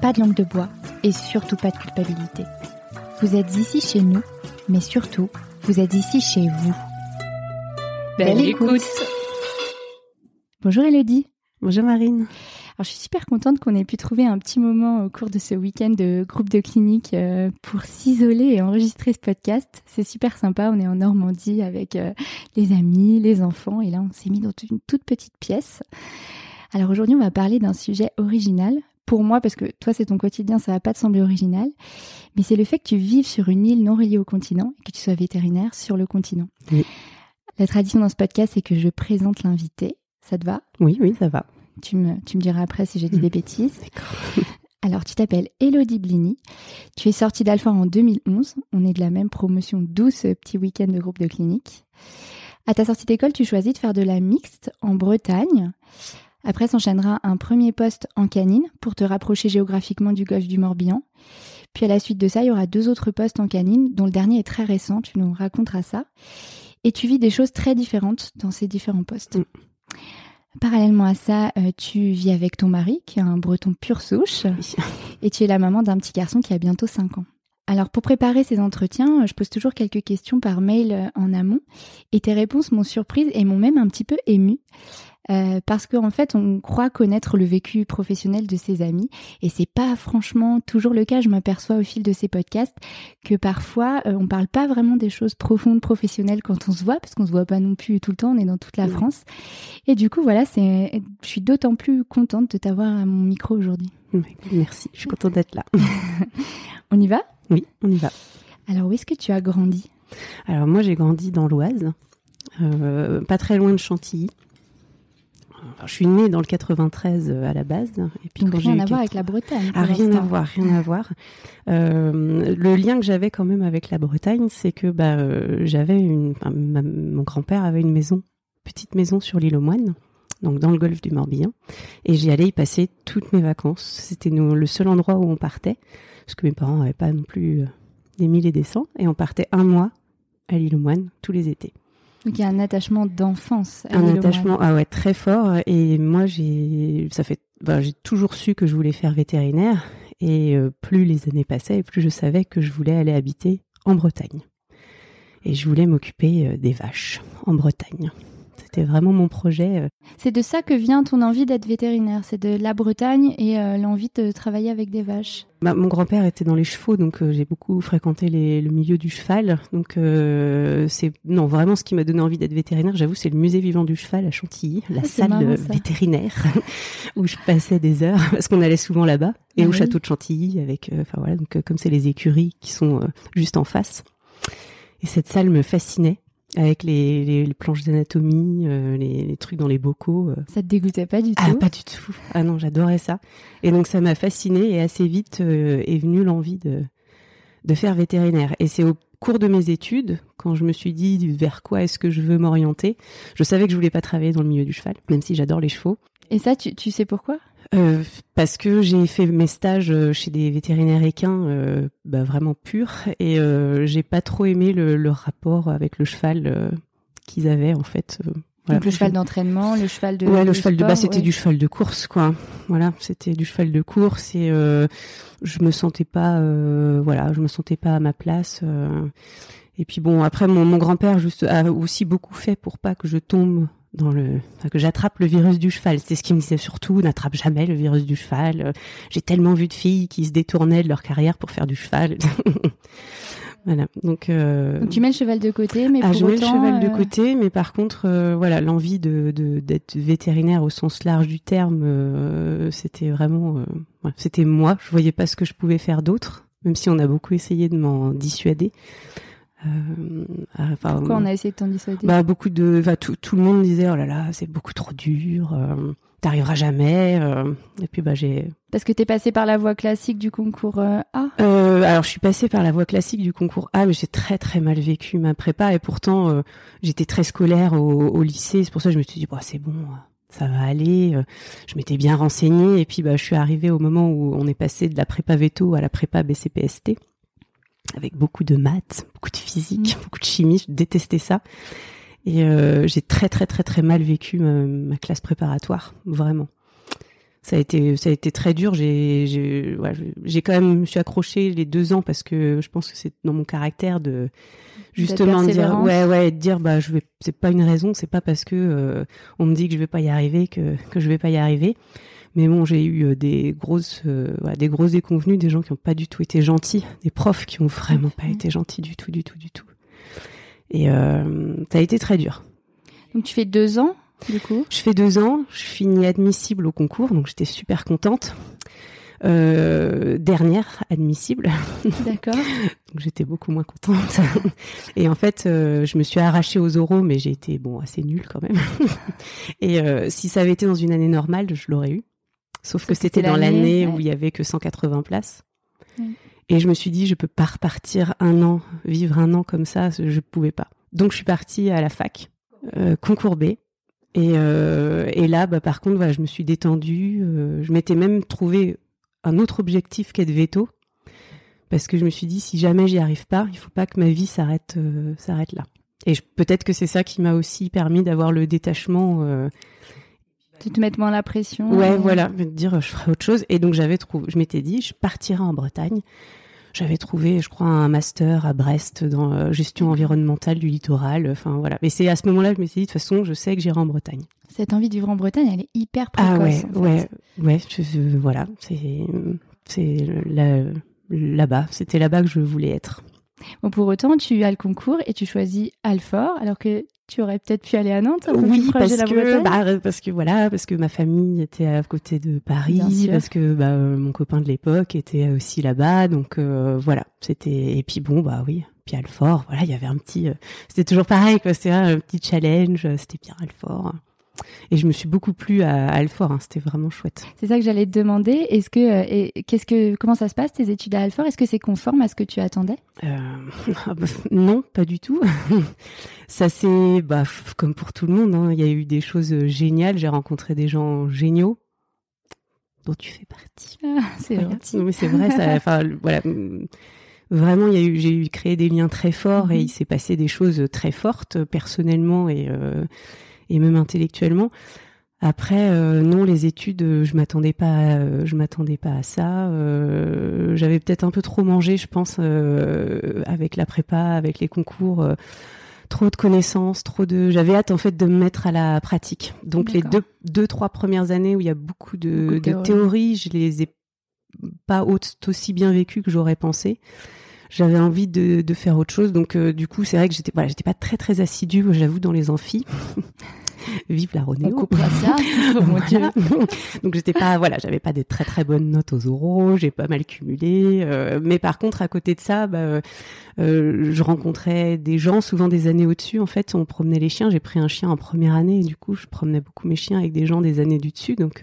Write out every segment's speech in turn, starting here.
pas de langue de bois et surtout pas de culpabilité. Vous êtes ici chez nous, mais surtout, vous êtes ici chez vous. Belle, écoute. Bonjour Elodie. Bonjour Marine. Alors, je suis super contente qu'on ait pu trouver un petit moment au cours de ce week-end de groupe de clinique euh, pour s'isoler et enregistrer ce podcast. C'est super sympa. On est en Normandie avec euh, les amis, les enfants, et là, on s'est mis dans une toute petite pièce. Alors aujourd'hui, on va parler d'un sujet original pour moi, parce que toi, c'est ton quotidien, ça va pas te sembler original, mais c'est le fait que tu vives sur une île non reliée au continent et que tu sois vétérinaire sur le continent. Oui. La tradition dans ce podcast, c'est que je présente l'invité. Ça te va? Oui, oui, ça va. tu me, tu me diras après si j'ai dit des bêtises. Alors, tu t'appelles Elodie Blini. Tu es sortie d'Alpha en 2011. On est de la même promotion, 12 petits week-ends de groupe de clinique. À ta sortie d'école, tu choisis de faire de la mixte en Bretagne. Après s'enchaînera un premier poste en canine pour te rapprocher géographiquement du golfe du Morbihan. Puis à la suite de ça, il y aura deux autres postes en canine, dont le dernier est très récent, tu nous raconteras ça. Et tu vis des choses très différentes dans ces différents postes. Mm. Parallèlement à ça, euh, tu vis avec ton mari, qui est un breton pur souche, et tu es la maman d'un petit garçon qui a bientôt 5 ans. Alors pour préparer ces entretiens, je pose toujours quelques questions par mail euh, en amont, et tes réponses m'ont surprise et m'ont même un petit peu émue. Euh, parce qu'en fait, on croit connaître le vécu professionnel de ses amis, et c'est pas franchement toujours le cas. Je m'aperçois au fil de ces podcasts que parfois euh, on parle pas vraiment des choses profondes professionnelles quand on se voit, parce qu'on se voit pas non plus tout le temps. On est dans toute la Oui. France, et du coup voilà, c'est, je suis d'autant plus contente de t'avoir à mon micro aujourd'hui. Merci, je suis contente d'être là. On y va? Oui, on y va. Alors où est-ce que tu as grandi? Alors moi, j'ai grandi dans l'Oise, euh, pas très loin de Chantilly. Alors, je suis née dans le 93 euh, à la base. Et puis Donc quand rien à voir avec la Bretagne. Ah, rien à voir, rien à voir. Euh, le lien que j'avais quand même avec la Bretagne, c'est que bah, euh, j'avais une, enfin, ma- mon grand-père avait une maison, petite maison sur l'île aux Moines, donc dans le golfe du Morbihan, et j'y allais y passer toutes mes vacances. C'était le seul endroit où on partait, parce que mes parents n'avaient pas non plus des mille et des cents, et on partait un mois à l'île aux Moines tous les étés. Donc il y a un attachement d'enfance. à Un attachement, ah ouais, très fort. Et moi, j'ai, ça fait, j'ai toujours su que je voulais faire vétérinaire. Et euh, plus les années passaient, plus je savais que je voulais aller habiter en Bretagne. Et je voulais m'occuper euh, des vaches en Bretagne. C'était vraiment mon projet. euh. C'est de ça que vient ton envie d'être vétérinaire. C'est de la Bretagne et euh, l'envie de travailler avec des vaches. Bah, mon grand-père était dans les chevaux, donc euh, j'ai beaucoup fréquenté les- le milieu du cheval. Donc euh, c'est non vraiment ce qui m'a donné envie d'être vétérinaire. J'avoue, c'est le musée vivant du cheval à Chantilly, la Ah, salle marrant, vétérinaire où je passais des heures parce qu'on allait souvent là-bas et Ah au oui. château de Chantilly avec, enfin voilà, donc comme c'est les écuries qui sont juste en face. Et cette salle me fascinait avec les, les- les planches d'anatomie, euh, les, les trucs dans les bocaux. euh, Ça te dégoûtait pas du ah, tout pas du tout. Ah non, j'adorais ça. Et donc ça m'a fascinée et assez vite euh, est venue l'envie de, de faire vétérinaire. Et c'est au cours de mes études, quand je me suis dit vers quoi est-ce que je veux m'orienter, je savais que je voulais pas travailler dans le milieu du cheval, même si j'adore les chevaux. Et ça, tu, tu sais pourquoi? Euh, parce que j'ai fait mes stages euh, chez des vétérinaires équins euh, bah, vraiment purs et euh, j'ai pas trop aimé le, le rapport avec le cheval euh, qu'ils avaient en fait. voilà. Donc le cheval d'entraînement, le cheval de. Ouais, le cheval de bas, c'était ouais. du cheval de course, quoi. Voilà, c'était du cheval de course et euh, je me sentais pas, euh, voilà, je me sentais pas à ma place. euh. et puis bon, après, mon, mon grand-père juste a aussi beaucoup fait pour pas que je tombe dans le, enfin, que j'attrape le virus du cheval. C'est ce qu'il me disait surtout, n'attrape jamais le virus du cheval. Euh, J'ai tellement vu de filles qui se détournaient de leur carrière pour faire du cheval. voilà. Donc, euh, Donc tu mets le cheval de côté, mais ah, pour je mets autant, le cheval de euh, côté, mais par contre, euh, voilà, l'envie de d'être vétérinaire au sens large du terme, c'était vraiment, ouais, c'était moi. Je voyais pas ce que je pouvais faire d'autre, même si on a beaucoup essayé de m'en dissuader. Euh, enfin, Pourquoi on a essayé de t'en dissuader bah, beaucoup de, tout, tout le monde disait oh là là, c'est beaucoup trop dur, euh, t'arriveras jamais. euh. et puis bah j'ai. Parce que t'es passé par la voie classique du concours euh, A. Euh, alors je suis passée par la voie classique du concours A, mais j'ai très très mal vécu ma prépa et pourtant euh, j'étais très scolaire au, au lycée. C'est pour ça que je me suis dit bah c'est bon, ça va aller. euh. Je m'étais bien renseignée et puis bah je suis arrivée au moment où on est passé de la prépa veto à la prépa BCPST avec beaucoup de maths, beaucoup de physique, beaucoup de chimie. Je détestais ça. Et euh, j'ai très très très très mal vécu ma, ma classe préparatoire, vraiment. Ça a été ça a été très dur. J'ai j'ai ouais, quand même je me suis accrochée les deux ans parce que je pense que c'est dans mon caractère de justement de dire ouais ouais de dire bah je vais c'est pas une raison c'est pas parce que euh, on me dit que je vais pas y arriver que que je vais pas y arriver. Mais bon, j'ai eu euh, des grosses, euh, des grosses déconvenues, des gens qui n'ont pas du tout été gentils, des profs qui ont vraiment pas Mhm. été gentils du tout, du tout, du tout. Et euh, ça a été très dur. Donc tu fais deux ans, du coup? Je fais deux ans, je finis admissible au concours, donc j'étais super contente. Euh, dernière admissible, D'accord. donc j'étais beaucoup moins contente. Et en fait, euh, je me suis arrachée aux oraux, mais j'ai été bon assez nulle quand même. Et euh, si ça avait été dans une année normale, je l'aurais eu. Sauf que c'était dans l'année, ouais. où il y avait que 180 places. Ouais. Et je me suis dit, je peux pas repartir un an, vivre un an comme ça, je pouvais pas. Donc je suis partie à la fac, euh, concours B. Et, euh, et là, bah, par contre, voilà, je me suis détendue. euh, je m'étais même trouvé un autre objectif qu'être veto. Parce que je me suis dit, si jamais j'y arrive pas, il faut pas que ma vie s'arrête euh, s'arrête là. Et peut-être que c'est ça qui m'a aussi permis d'avoir le détachement. Euh, Tu te mettre moins la pression. Ouais, euh, voilà, de dire je ferai autre chose. Et donc j'avais trouvé, je m'étais dit, je partirai en Bretagne. J'avais trouvé, je crois, un master à Brest dans euh, gestion environnementale du littoral. Enfin voilà. Mais c'est à ce moment-là que je me suis dit, de toute façon, je sais que j'irai en Bretagne. Cette envie de vivre en Bretagne, elle est hyper précoce. ah ouais, en fait. ouais, ouais. Je, je- voilà, c'est c'est là là-bas. C'était là-bas que je voulais être. Bon, pour autant, tu as le concours et tu choisis Alfort, alors que tu aurais peut-être pu aller à Nantes, un plus Oui, parce de la que bah, parce que voilà, parce que ma famille était à côté de Paris, parce que bah, euh, mon copain de l'époque était aussi là-bas, donc euh, voilà, c'était et puis bon bah oui, puis Alfort, voilà, il y avait un petit, euh, c'était toujours pareil quoi, c'était un petit challenge, euh, c'était bien Alfort. Et je me suis beaucoup plu à, à Alfort, hein, c'était vraiment chouette. C'est ça que j'allais te demander. Est-ce que, euh, qu'est-ce que, comment ça se passe tes études à Alfort? Est-ce que c'est conforme à ce que tu attendais? Euh, ah bah, non, pas du tout. Ça c'est bah, comme pour tout le monde. hein. Il y a eu des choses euh, géniales. J'ai rencontré des gens géniaux dont tu fais partie. Ah, C'est Voilà. gentil. Non, mais c'est vrai. Enfin, voilà. Vraiment, il y a eu, j'ai eu créé des liens très forts et Mhm. il s'est passé des choses très fortes personnellement et euh, et même intellectuellement. Après, euh, non, les études, euh, je m'attendais pas, à- euh, je m'attendais pas à ça. Euh, J'avais peut-être un peu trop mangé, je pense, euh, avec la prépa, avec les concours. trop de connaissances, trop de. J'avais hâte en fait de me mettre à la pratique. Donc les deux, deux, trois premières années où il y a beaucoup de, Beaucoup de de théorie. théories, je les ai pas au- aussi bien vécues que j'aurais pensé. J'avais envie de, de faire autre chose, donc euh, du coup c'est vrai que j'étais voilà, j'étais pas très très assidue, j'avoue, dans les amphis. Vive la On Ronéo. coupera ça. Mon Dieu. Voilà. Donc j'étais pas, voilà, j'avais pas des très très bonnes notes aux oraux, j'ai pas mal cumulé. euh, mais par contre, à côté de ça, bah, euh, je rencontrais des gens, souvent des années au-dessus. En fait, on promenait les chiens. J'ai pris un chien en première année, et du coup, je promenais beaucoup mes chiens avec des gens des années du dessus. Donc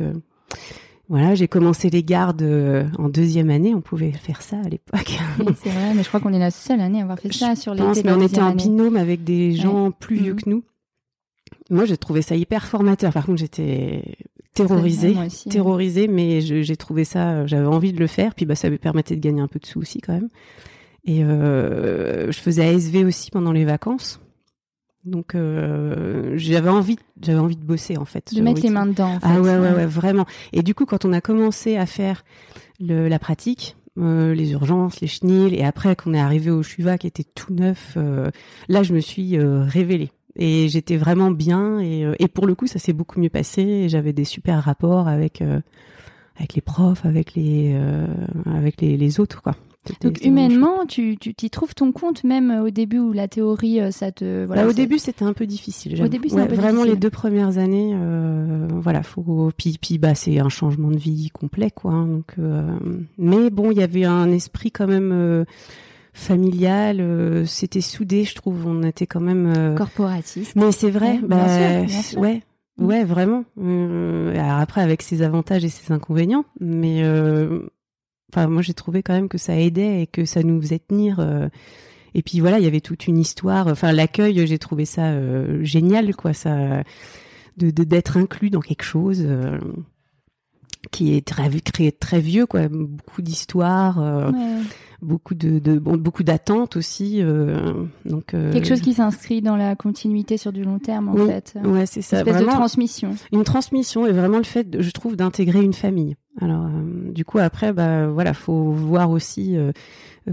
voilà, j'ai commencé les gardes euh, en deuxième année. On pouvait faire ça à l'époque. Oui, c'est vrai, mais je crois qu'on est la seule année à avoir fait ça sur Je pense, mais on était en année. binôme avec des gens plus vieux Mhm. que nous. Moi, j'ai trouvé ça hyper formateur. Par contre, j'étais terrorisée, Moi aussi, ouais. terrorisée, mais j'ai trouvé ça, j'avais envie de le faire. Puis bah, ça me permettait de gagner un peu de sous aussi quand même. Et euh, je faisais ASV aussi pendant les vacances. Donc euh, j'avais envie, j'avais envie de bosser en fait. De mettre les mains dedans. en ah fait. ouais, ouais, ouais, vraiment. Et du coup, quand on a commencé à faire le, la pratique, euh, les urgences, les chenilles, et après qu'on est arrivé au Chuva qui était tout neuf, euh, là, je me suis euh, révélée. Et j'étais vraiment bien. Et, et, pour le coup, ça s'est beaucoup mieux passé. Et j'avais des super rapports avec avec les profs, avec les avec les, les autres, quoi. Donc humainement, tu t'y trouves ton compte même au début où la théorie, ça te. Voilà, bah, au début, c'était un peu difficile. Au début, ouais, vraiment les deux premières années, euh, voilà, faut. Puis, puis bah, c'est un changement de vie complet, quoi. Hein, donc, euh... mais bon, il y avait un esprit quand même euh, familial. Euh, c'était soudé, je trouve. On était quand même euh, corporatiste. Mais c'est vrai, Ouais, bah, bien sûr, bien sûr. ouais. Mm. Ouais, vraiment. Euh, alors après, avec ses avantages et ses inconvénients, mais euh, enfin, moi, j'ai trouvé quand même que ça aidait et que ça nous faisait tenir. euh, et puis voilà, il y avait toute une histoire. Enfin, l'accueil, j'ai trouvé ça euh, génial, quoi. Ça, de de- d'être inclus dans quelque chose euh, qui est très créé très vieux, quoi. Beaucoup d'histoires, euh, Ouais. beaucoup de, de bon, beaucoup d'attentes aussi. donc Quelque chose qui s'inscrit dans la continuité sur du long terme, en Oui, fait. Ouais, c'est Une ça. espèce de Vraiment, transmission. une transmission et vraiment le fait, de- je trouve, d'intégrer une famille. Alors, euh, du coup, après, bah voilà, faut voir aussi euh,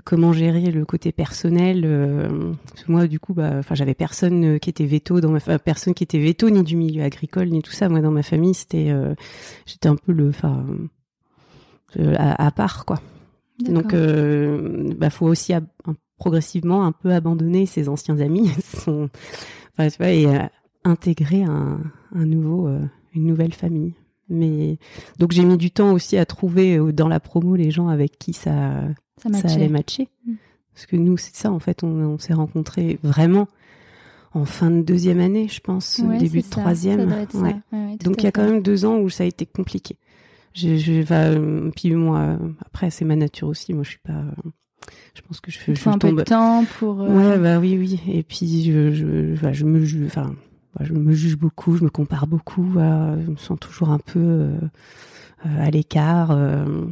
comment gérer le côté personnel. euh, parce que moi, du coup, bah, enfin, j'avais personne qui était veto dans ma, fa- personne qui était veto ni du milieu agricole ni tout ça. Moi, dans ma famille, c'était, j'étais un peu le, enfin, à, à part, quoi. Donc, bah, faut aussi ab- progressivement un peu abandonner ses anciens amis, son, enfin, tu vois, et intégrer un, un nouveau, une nouvelle famille. Mais donc j'ai mis du temps aussi à trouver euh, dans la promo les gens avec qui ça, ça allait matcher. Mm. Parce que nous, c'est ça, en fait, on, on s'est rencontrés vraiment en fin de deuxième année, je pense, Ouais, début de ça. troisième. Ça. Ouais. Ouais, Donc il y a quand même deux ans où ça a été compliqué. Je, je puis moi, après c'est ma nature aussi. Moi, je suis pas. je pense que je, Il je faut un peu tombe. de temps pour. euh, Ouais, bah oui, oui. Et puis je, je, je me. Enfin, je me juge beaucoup. Je me compare beaucoup. je me sens toujours un peu euh, euh, à l'écart. euh.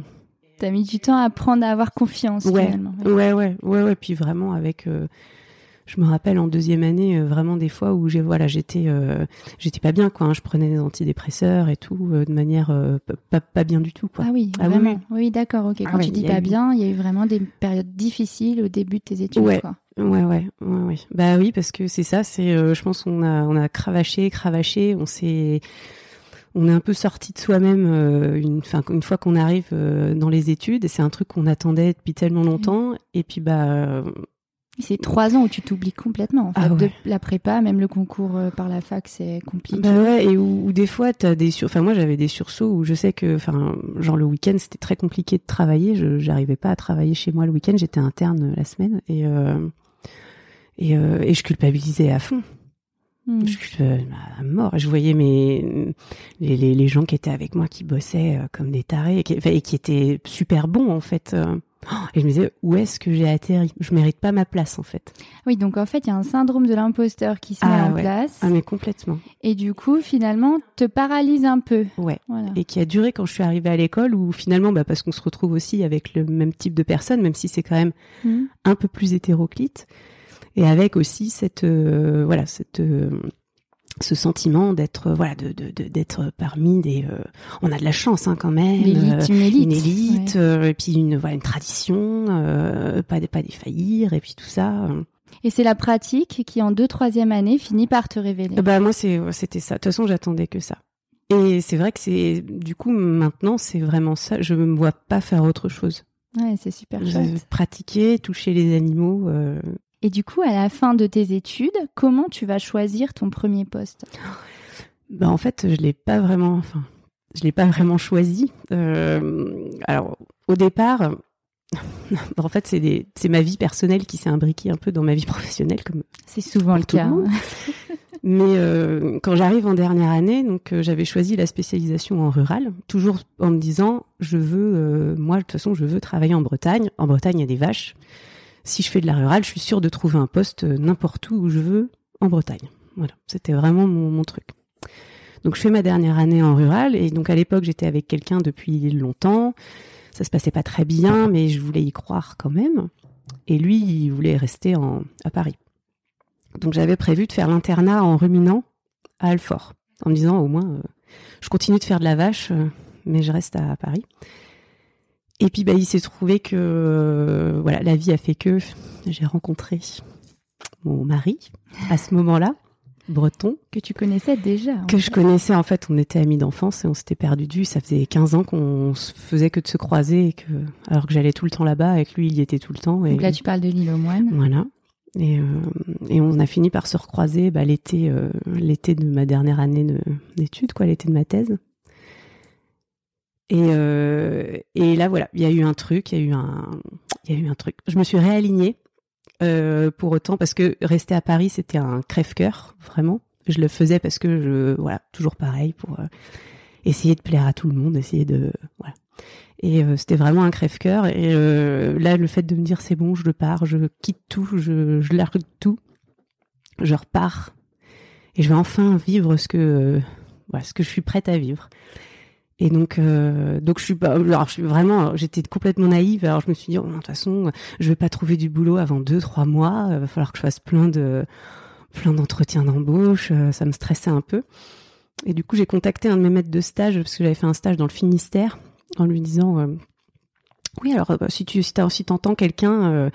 T'as mis du temps à apprendre à avoir confiance, Ouais. finalement. Ouais. Ouais, ouais, ouais. Puis vraiment avec. euh, je me rappelle en deuxième année euh, vraiment des fois où j'ai voilà j'étais euh, j'étais pas bien quoi. hein. je prenais des antidépresseurs et tout de manière pas pas bien du tout quoi. Ah oui, Ah oui, vraiment. oui, d'accord, ok. Ah Quand ouais, tu dis pas eu- bien, il y a eu vraiment des périodes difficiles au début de tes études, Ouais. quoi. Ouais, ouais, ouais, ouais. Bah oui, parce que c'est ça, c'est, euh, je pense, on a, on a cravaché, cravaché, on s'est, on est un peu sorti de soi-même euh, une, fois qu'on arrive euh, dans les études. Et c'est un truc qu'on attendait depuis tellement longtemps. Et puis bah, C'est trois ans où tu t'oublies complètement. En fait, Ah ouais. de la prépa, même le concours euh, par la fac, c'est compliqué. bah ouais, et où, où des fois t'as des sur, enfin moi j'avais des sursauts où je sais que, enfin, genre le week-end c'était très compliqué de travailler. Je, j'arrivais pas à travailler chez moi le week-end. J'étais interne la semaine et euh, et, euh, et je culpabilisais à fond. Hmm. Je euh, à mort. Je voyais mes les, les, les gens qui étaient avec moi qui bossaient euh, comme des tarés et qui, enfin, et qui étaient super bons en fait. euh. Et je me disais où est-ce que j'ai atterri? Je mérite pas ma place en fait. Oui, donc en fait, il y a un syndrome de l'imposteur qui se Ah met en ouais. place Ah mais complètement. et du coup, finalement, te paralyse un peu. Ouais. Voilà. Et qui a duré quand je suis arrivée à l'école où finalement bah parce qu'on se retrouve aussi avec le même type de personnes même si c'est quand même Hmm. un peu plus hétéroclite et avec aussi cette euh, voilà cette euh, ce sentiment d'être euh, voilà de de- de- d'être parmi des euh, on a de la chance hein, quand même une élite. une élite ouais. euh, et puis une voilà une tradition euh, pas pas défaillir et puis tout ça. Et c'est la pratique qui, en deux, troisième année, finit par te révéler. bah moi c'est c'était ça de toute façon j'attendais que ça et c'est vrai que c'est du coup maintenant c'est vraiment ça je me vois pas faire autre chose Ouais, c'est super chouette. pratiquer toucher les animaux Et du coup, à la fin de tes études, comment tu vas choisir ton premier poste? Bah en fait, je l'ai pas vraiment, enfin, je l'ai pas vraiment choisi. Euh, alors au départ, en fait, c'est ma vie personnelle qui s'est imbriquée un peu dans ma vie professionnelle, comme. C'est souvent le cas. hein. Mais euh, quand j'arrive en dernière année, donc euh, j'avais choisi la spécialisation en rural, toujours en me disant, je veux, moi de toute façon, je veux travailler en Bretagne. En Bretagne, il y a des vaches. Si je fais de la rurale, je suis sûre de trouver un poste euh, n'importe où où je veux en Bretagne. Voilà, c'était vraiment mon, truc. Donc je fais ma dernière année en rural et donc à l'époque j'étais avec quelqu'un depuis longtemps. Ça se passait pas très bien, mais je voulais y croire quand même. Et lui, il voulait rester en, à Paris. Donc j'avais prévu de faire l'internat en ruminant à Alfort, en me disant au moins, euh, je continue de faire de la vache, euh, mais je reste à, Paris. Et puis bah, il s'est trouvé que euh, voilà, la vie a fait que j'ai rencontré mon mari à ce moment-là. breton. Que tu connaissais déjà. Que je connaissais, en fait, on était amis d'enfance et on s'était perdu de vue. Ça faisait 15 ans qu'on faisait que de se croiser, et que, alors que j'allais tout le temps là-bas, avec lui, il y était tout le temps. Et... Donc là, tu parles de l'île aux moines. Voilà. Et, euh, et, on a fini par se recroiser bah, l'été, euh, l'été de ma dernière année d'études, quoi, l'été de ma thèse. Et, euh, et là, voilà, il y a eu un truc, il y a eu un, il y a eu un truc. Je me suis réalignée euh, pour autant parce que rester à Paris, c'était un crève-cœur, vraiment. Je le faisais parce que je, voilà, toujours pareil pour euh, essayer de plaire à tout le monde, essayer de, voilà. Et euh, c'était vraiment un crève-cœur. Et euh, là, le fait de me dire c'est bon, je pars, je quitte tout, je, je largue tout, je repars et je vais enfin vivre ce que, voilà, ce que je suis prête à vivre. Et donc, euh, donc je suis pas, alors je suis vraiment, j'étais complètement naïve. Alors je me suis dit, oh, de toute façon, je vais pas trouver du boulot avant deux, trois mois. Il va falloir que je fasse plein de, plein d'entretiens d'embauche. Ça me stressait un peu. Et du coup, j'ai contacté un de mes maîtres de stage parce que j'avais fait un stage dans le Finistère en lui disant, euh, oui, alors si tu, si, t'entends quelqu'un euh,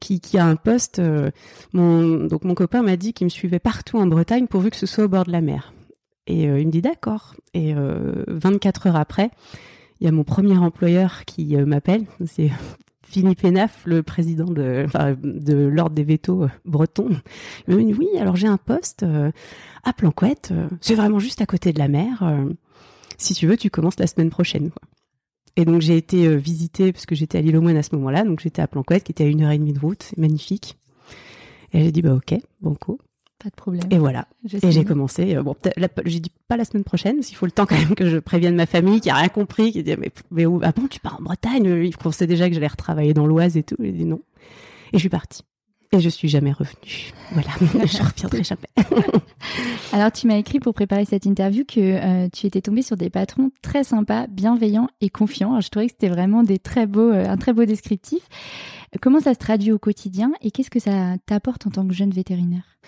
qui, qui a un poste, euh, donc mon copain m'a dit qu'il me suivait partout en Bretagne pourvu que ce soit au bord de la mer. Et euh, il me dit d'accord. Et euh, 24 heures après, il y a mon premier employeur qui euh, m'appelle. C'est Philippe Pénaf, le président de, l'ordre des vétos bretons. Il me dit oui, alors j'ai un poste à Planquette. C'est vraiment juste à côté de la mer. si tu veux, tu commences la semaine prochaine. Et donc j'ai été euh, visiter, parce que j'étais à l'île aux Moines à ce moment-là, donc j'étais à Planquette, qui était à une heure et demie de route, magnifique. Et j'ai dit, bah ok, banco. Pas de problème. Et voilà. Et j'ai commencé. Euh, bon, j'ai dit pas la semaine prochaine, parce qu'il faut le temps quand même que je prévienne ma famille qui a rien compris, qui dit mais, mais où, ah bon, tu pars en Bretagne Ils pensaient déjà que j'allais retravailler dans l'Oise et tout. J'ai dit non. Et je suis partie. Et je suis jamais revenue. Voilà, je reviendrai jamais. Alors, tu m'as écrit pour préparer cette interview que euh, tu étais tombée sur des patrons très sympas, bienveillants et confiants. Alors, je trouvais que c'était vraiment des très beaux, euh, un très beau descriptif. Comment ça se traduit au quotidien et qu'est-ce que ça t'apporte en tant que jeune vétérinaire?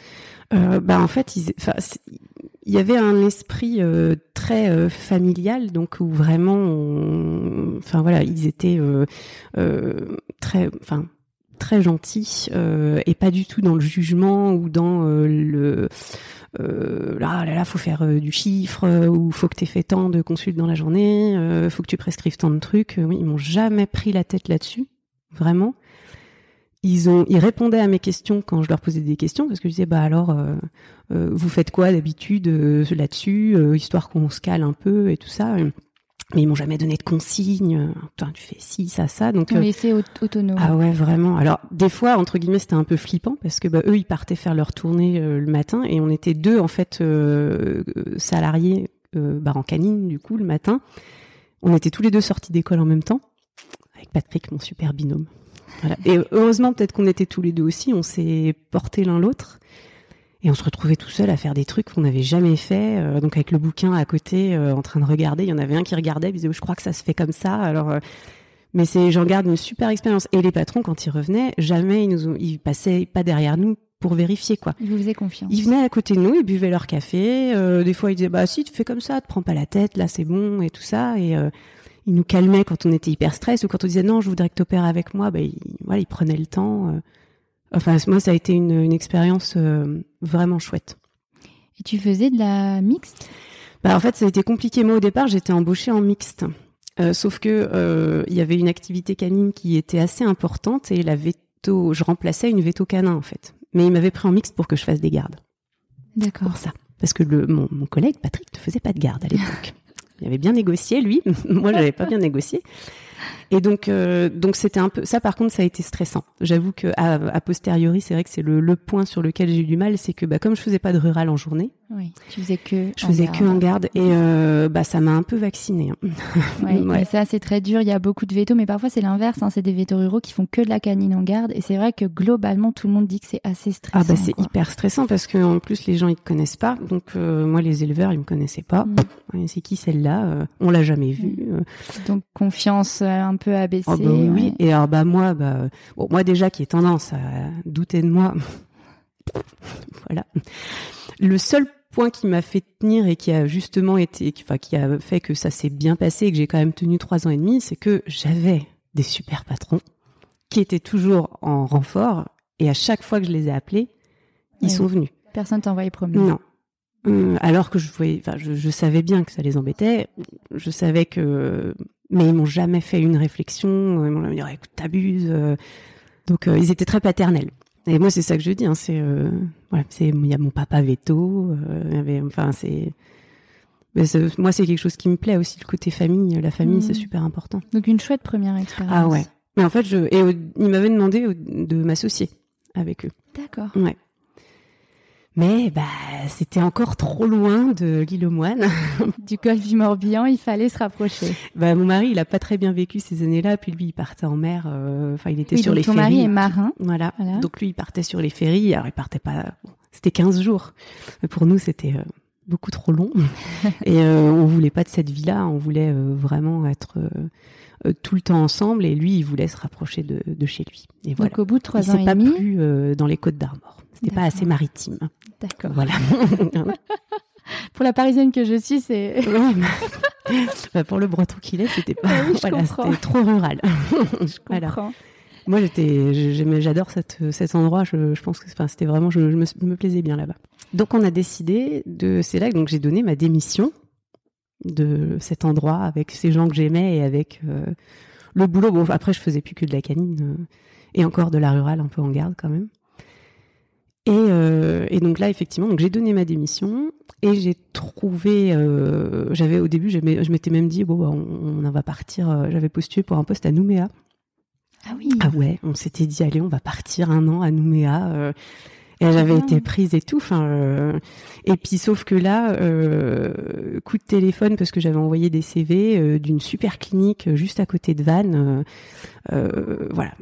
Euh, bah en fait, il, y avait un esprit euh, très euh, familial, donc où vraiment, enfin voilà, ils étaient très, enfin très gentils et pas du tout dans le jugement ou dans le euh, là, là, là, faut faire du chiffre, ou faut que tu aies fait tant de consultes dans la journée, euh, faut que tu prescrives tant de trucs. Ils m'ont jamais pris la tête là-dessus, vraiment. Ils ont, ils répondaient à mes questions quand je leur posais des questions parce que je disais bah alors euh, euh, vous faites quoi d'habitude euh, là-dessus histoire qu'on se cale un peu et tout ça. Mais ils m'ont jamais donné de consignes. Toi, tu fais ci, ça, ça. Donc, on laissé autonome. Ah ouais, vraiment. Alors, des fois, entre guillemets, c'était un peu flippant parce que bah, eux, ils partaient faire leur tournée le matin et on était deux en fait salariés bah, en canine du coup le matin. On était tous les deux sortis d'école en même temps avec Patrick, mon super binôme. Voilà. Et heureusement, peut-être qu'on était tous les deux aussi, on s'est porté l'un l'autre. Et on se retrouvait tout seul à faire des trucs qu'on n'avait jamais fait. Euh, donc avec le bouquin à côté, euh, en train de regarder, il y en avait un qui regardait, il disait je crois que ça se fait comme ça. Alors, euh, mais c'est, j'en garde une super expérience. Et les patrons, quand ils revenaient, jamais ils nous, ont, ils passaient pas derrière nous pour vérifier quoi. Ils vous faisaient confiance. Ils venaient à côté de nous, ils buvaient leur café. des fois, ils disaient bah si tu fais comme ça, te prends pas la tête, là c'est bon et tout ça. Et il nous calmait quand on était hyper stress ou quand on disait non, je voudrais que tu opères avec moi, ben, il, voilà, il prenait le temps. Euh. Enfin, moi, ça a été une, une expérience euh, vraiment chouette. Et tu faisais de la mixte? Bah, En fait, ça a été compliqué. Moi, au départ, j'étais embauchée en mixte. Euh, sauf que euh, il y avait une activité canine qui était assez importante et la veto, je remplaçais une veto canin en fait. Mais il m'avait pris en mixte pour que je fasse des gardes. D'accord. Pour ça. Parce que le, mon, mon collègue Patrick ne faisait pas de garde à l'époque. Il avait bien négocié, lui. Moi, j'avais pas bien négocié. Et donc, euh, donc c'était un peu ça. Par contre, ça a été stressant. J'avoue que à, posteriori, c'est vrai que c'est le, le, point sur lequel j'ai eu du mal, c'est que bah, comme je faisais pas de rural en journée, oui, tu faisais que je faisais garde. que en garde et euh, bah ça m'a un peu vacciné. Hein. Ouais, ouais. ça c'est très dur. Il y a beaucoup de vétos, mais parfois c'est l'inverse. Hein. C'est des vétos ruraux qui font que de la canine en garde, et c'est vrai que globalement tout le monde dit que c'est assez stressant. Ah bah c'est hyper stressant parce que en plus les gens ils te connaissent pas. Donc euh, moi les éleveurs ils me connaissaient pas. Mm. C'est qui celle-là? On l'a jamais vue. Mm. Donc confiance un peu abaissée. Oh bah oui, oui. Et alors bah moi bah bon, moi déjà qui ai tendance à douter de moi. voilà. Le seul point qui m'a fait tenir et qui a justement été, enfin, qui a fait que ça s'est bien passé et que j'ai quand même tenu trois ans et demi, c'est que j'avais des super patrons qui étaient toujours en renfort et à chaque fois que je les ai appelés, ils sont venus. Personne t'a envoyé promener. Non. Euh, alors que je voyais, enfin, je, je, savais bien que ça les embêtait. Je savais que, mais ils m'ont jamais fait une réflexion. Ils m'ont jamais dit, écoute, t'abuses. Donc, ils étaient très paternels. Et moi, c'est ça que je dis. Hein, c'est, voilà, c'est, il y a mon papa veto. avait, enfin, c'est. moi, c'est quelque chose qui me plaît aussi, le côté famille. La famille, c'est super important. Donc, une chouette première expérience. Ah ouais. Mais en fait, je, et il m'avait demandé de m'associer avec eux. D'accord. Ouais. Mais bah, c'était encore trop loin de l'île aux moines. du golfe du Morbihan, il fallait se rapprocher. Bah, mon mari, il a pas très bien vécu ces années-là. Puis lui, il partait en mer. euh, Enfin, il était Oui, sur donc les ton ferries. mari est marin. Voilà. Voilà. Donc lui, il partait sur les ferries. Alors, il partait pas. c'était 15 jours. Mais pour nous, c'était euh, beaucoup trop long. et euh, on voulait pas de cette vie-là. On voulait euh, vraiment être tout le temps ensemble. Et lui, il voulait se rapprocher de, de chez lui. Et voilà. Donc, au bout de trois ans et pas demi. plu euh, dans les côtes d'Armor. C'était pas assez maritime. D'accord. Voilà. Pour la parisienne que je suis, c'est. Bah, pour le breton qu'il est, c'était pas. Ah oui, voilà, c'était trop rural. Je Voilà. comprends. Moi, j'étais, j'adore cet endroit. Je, je pense que, enfin, c'était vraiment, je, je me, je me plaisais bien là-bas. Donc, on a décidé de, c'est là que donc j'ai donné ma démission de cet endroit avec ces gens que j'aimais et avec euh, le boulot. Bon, après, je faisais plus que de la canine euh, et encore de la rurale un peu en garde quand même. Et, euh, et donc là, effectivement, donc j'ai donné ma démission et j'ai trouvé. euh, j'avais au début, je m'étais même dit bon, bah, on, on va partir. J'avais postulé pour un poste à Nouméa. Ah oui. Ah ouais, on s'était dit allez, on va partir un an à Nouméa. Et j'avais bien. été prise et tout. Enfin, euh, et puis sauf que là, euh, coup de téléphone parce que j'avais envoyé des CV euh, d'une super clinique juste à côté de Vannes. voilà,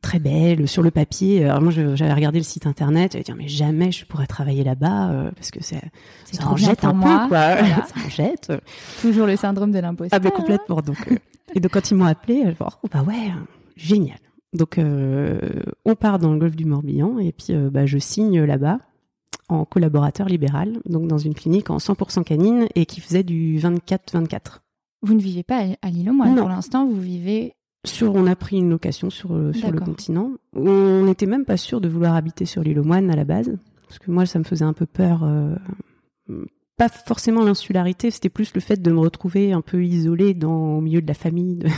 très belle sur le papier. Alors moi, j'avais regardé le site internet. J'avais dit mais jamais je pourrais travailler là-bas parce que c'est ça trop en jette un moi. peu quoi. Voilà. ça en jette. Toujours le syndrome de l'imposteur. Ah ben complètement. Donc et donc quand ils m'ont appelé, je oh bah ouais, génial. Donc euh, on part dans le golfe du Morbihan et puis euh, bah, je signe là-bas en collaborateur libéral, donc dans une clinique en 100% canine et qui faisait du 24-24. Vous ne vivez pas à- l'île aux moines. Pour l'instant, vous vivez. Sur, on a pris une location sur, euh, sur le continent. On n'était même pas sûr de vouloir habiter sur l'île aux moines à la base, parce que moi ça me faisait un peu peur. euh, pas forcément l'insularité, c'était plus le fait de me retrouver un peu isolée dans, au milieu de la famille, de,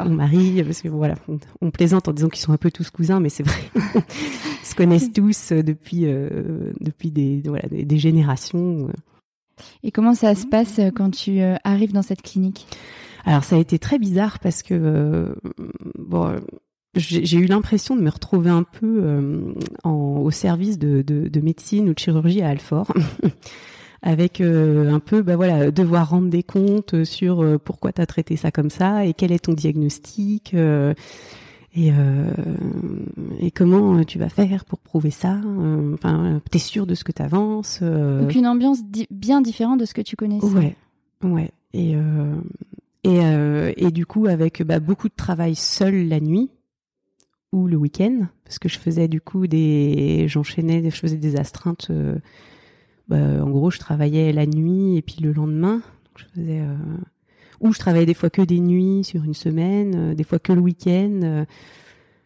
mon mari, parce que voilà, on, on plaisante en disant qu'ils sont un peu tous cousins, mais c'est vrai, ils se connaissent tous euh, depuis euh, depuis des voilà des, des générations. Et comment ça se passe euh, quand tu euh, arrives dans cette clinique? Alors ça a été très bizarre parce que euh, bon, euh, j'ai j'ai eu l'impression de me retrouver un peu euh, en, au service de, de, de médecine ou de chirurgie à Alfort. avec euh, un peu bah voilà devoir rendre des comptes sur euh, pourquoi tu as traité ça comme ça et quel est ton diagnostic euh, et euh, et comment tu vas faire pour prouver ça euh, enfin t'es sûr de ce que t'avances euh, Donc une ambiance di- bien différente de ce que tu connaissais. Ouais, ouais. Et, euh, et, euh, et du coup, avec bah, beaucoup de travail seul la nuit ou le week-end, parce que je faisais du coup des. J'enchaînais, je faisais des astreintes. Bah, en gros, je travaillais la nuit et puis le lendemain. Donc, je faisais. euh, ou je travaillais des fois que des nuits sur une semaine, euh, des fois que le week-end. euh.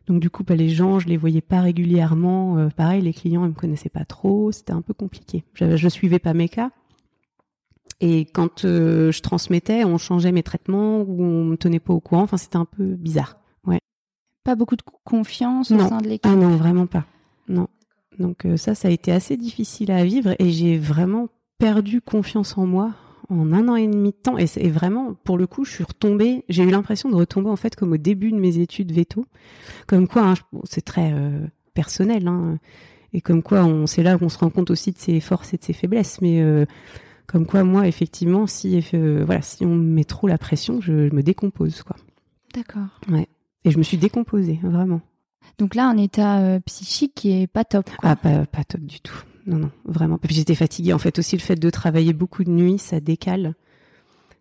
donc du coup, bah, les gens, je les voyais pas régulièrement. pareil, les clients, ils me connaissaient pas trop. C'était un peu compliqué. Je, je suivais pas mes cas. Et quand je transmettais, on changeait mes traitements ou on me tenait pas au courant. Enfin, c'était un peu bizarre. Pas beaucoup de confiance au Non. sein de l'équipe. Ah non, vraiment pas. Non. Donc euh, ça, ça a été assez difficile à vivre et j'ai vraiment perdu confiance en moi en un an et demi de temps. Et c'est vraiment, pour le coup, je suis retombée. J'ai eu l'impression de retomber en fait comme au début de mes études veto. Comme quoi, hein, bon, c'est très euh, personnel. Hein, et comme quoi, on, c'est là qu'on se rend compte aussi de ses forces et de ses faiblesses. Mais euh, comme quoi, moi, effectivement, si euh, voilà, si on me met trop la pression, je, je me décompose quoi. D'accord. Et je me suis décomposée, vraiment. Donc là, un état euh, psychique qui est pas top. Quoi. Ah, pas, pas top du tout. Non, non, vraiment. Puis j'étais fatiguée. En fait, aussi, le fait de travailler beaucoup de nuit, ça décale.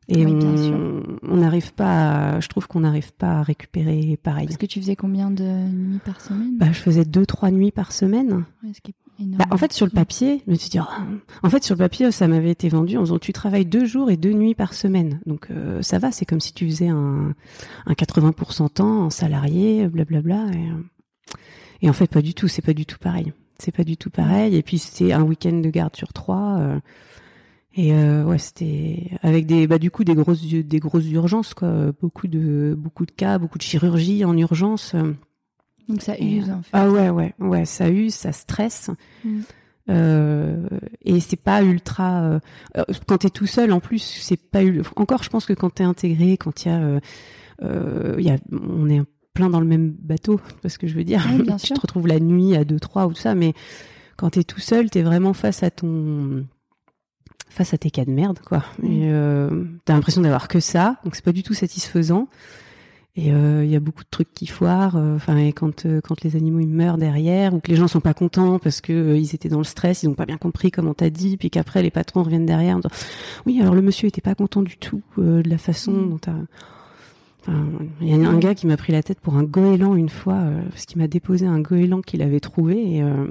Et Oui, on n'arrive pas à- je trouve qu'on n'arrive pas à récupérer pareil. Parce que tu faisais combien de nuits par semaine? Bah, je faisais deux, trois nuits par semaine. Ouais, ce qui est énorme. Bah, en fait, sur le papier, je me suis dit, oh, en fait, sur le papier, ça m'avait été vendu en disant, tu travailles deux jours et deux nuits par semaine. Donc, euh, ça va, c'est comme si tu faisais un, un 80% temps en salarié, blablabla. Et, euh, et en fait, pas du tout, c'est pas du tout pareil. c'est pas du tout pareil. Et puis c'était un week-end de garde sur trois. euh, et euh, ouais, c'était avec des bah du coup des grosses des grosses urgences quoi, beaucoup de beaucoup de cas, beaucoup de chirurgie en urgence. Donc ça Et, use en fait. Ah ouais ouais ouais, ça use, ça stresse. Mm. Euh, et c'est pas ultra euh, euh, quand t'es tout seul en plus c'est pas encore je pense que quand t'es intégré quand il y a euh, euh, il y a on est plein dans le même bateau parce que je veux dire Oui, bien tu sûr. te retrouves la nuit à 2 3 ou tout ça mais quand t'es tout seul t'es vraiment face à ton face à tes cas de merde quoi et euh, t'as l'impression d'avoir que ça donc c'est pas du tout satisfaisant et euh, il y a beaucoup de trucs qui foirent. euh, Enfin, et quand euh, quand les animaux ils meurent derrière ou que les gens sont pas contents parce que euh, ils étaient dans le stress, ils ont pas bien compris comme on t'a dit, puis qu'après les patrons reviennent derrière. en disant, oui, alors le monsieur était pas content du tout euh, de la façon Mm. dont t'as. Il y a un gars qui m'a pris la tête pour un goéland une fois euh, parce qu'il m'a déposé un goéland qu'il avait trouvé et euh,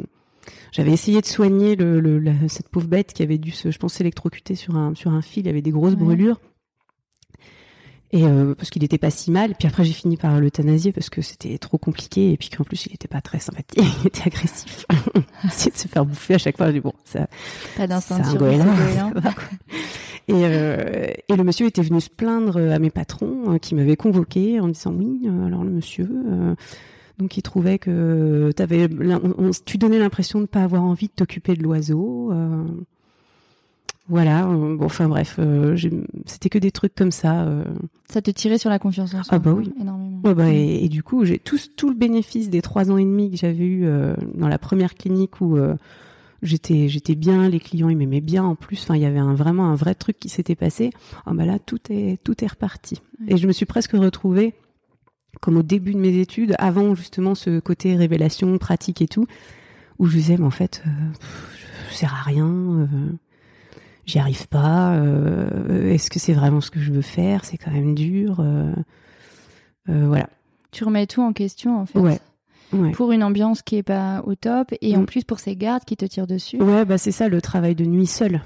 j'avais essayé de soigner le, le- la- cette pauvre bête qui avait dû se, je pense, s'électrocuter sur un sur un fil, il avait des grosses Ouais. brûlures. Et euh, parce qu'il était pas si mal. Puis après, j'ai fini par l'euthanasier parce que c'était trop compliqué et puis qu'en plus, il était pas très sympathique, il était agressif. Essayait de se faire bouffer à chaque fois. Je dis bon, ça, Pas d'instinct c'est un goéland, Et, euh, et le monsieur était venu se plaindre à mes patrons euh, qui m'avaient convoqué en disant oui, euh, alors le monsieur, donc il trouvait que on- on- tu donnais l'impression de pas avoir envie de t'occuper de l'oiseau. euh, voilà, euh, bon, enfin bref, euh, c'était que des trucs comme ça. Ça te tirait sur la confiance en soi. Ah bah oui. Énormément. Ouais, bah, Mm. et, et du coup, j'ai tout, tout le bénéfice des trois ans et demi que j'avais eu dans la première clinique où j'étais j'étais bien, les clients ils m'aimaient bien en plus. Enfin, il y avait un, vraiment un vrai truc qui s'était passé. Ah bah là, tout est tout est reparti. Et je me suis presque retrouvée comme au début de mes études, avant justement ce côté révélation, pratique et tout, où je disais, mais en fait, euh, pff, je sers à rien. euh, J'y arrive pas. euh, Est-ce que c'est vraiment ce que je veux faire? C'est quand même dur. euh, voilà. Tu remets tout en question en fait. Ouais. Ouais. Pour une ambiance qui est pas au top et en Mm. plus pour ces gardes qui te tirent dessus. Ouais, bah c'est ça le travail de nuit seul.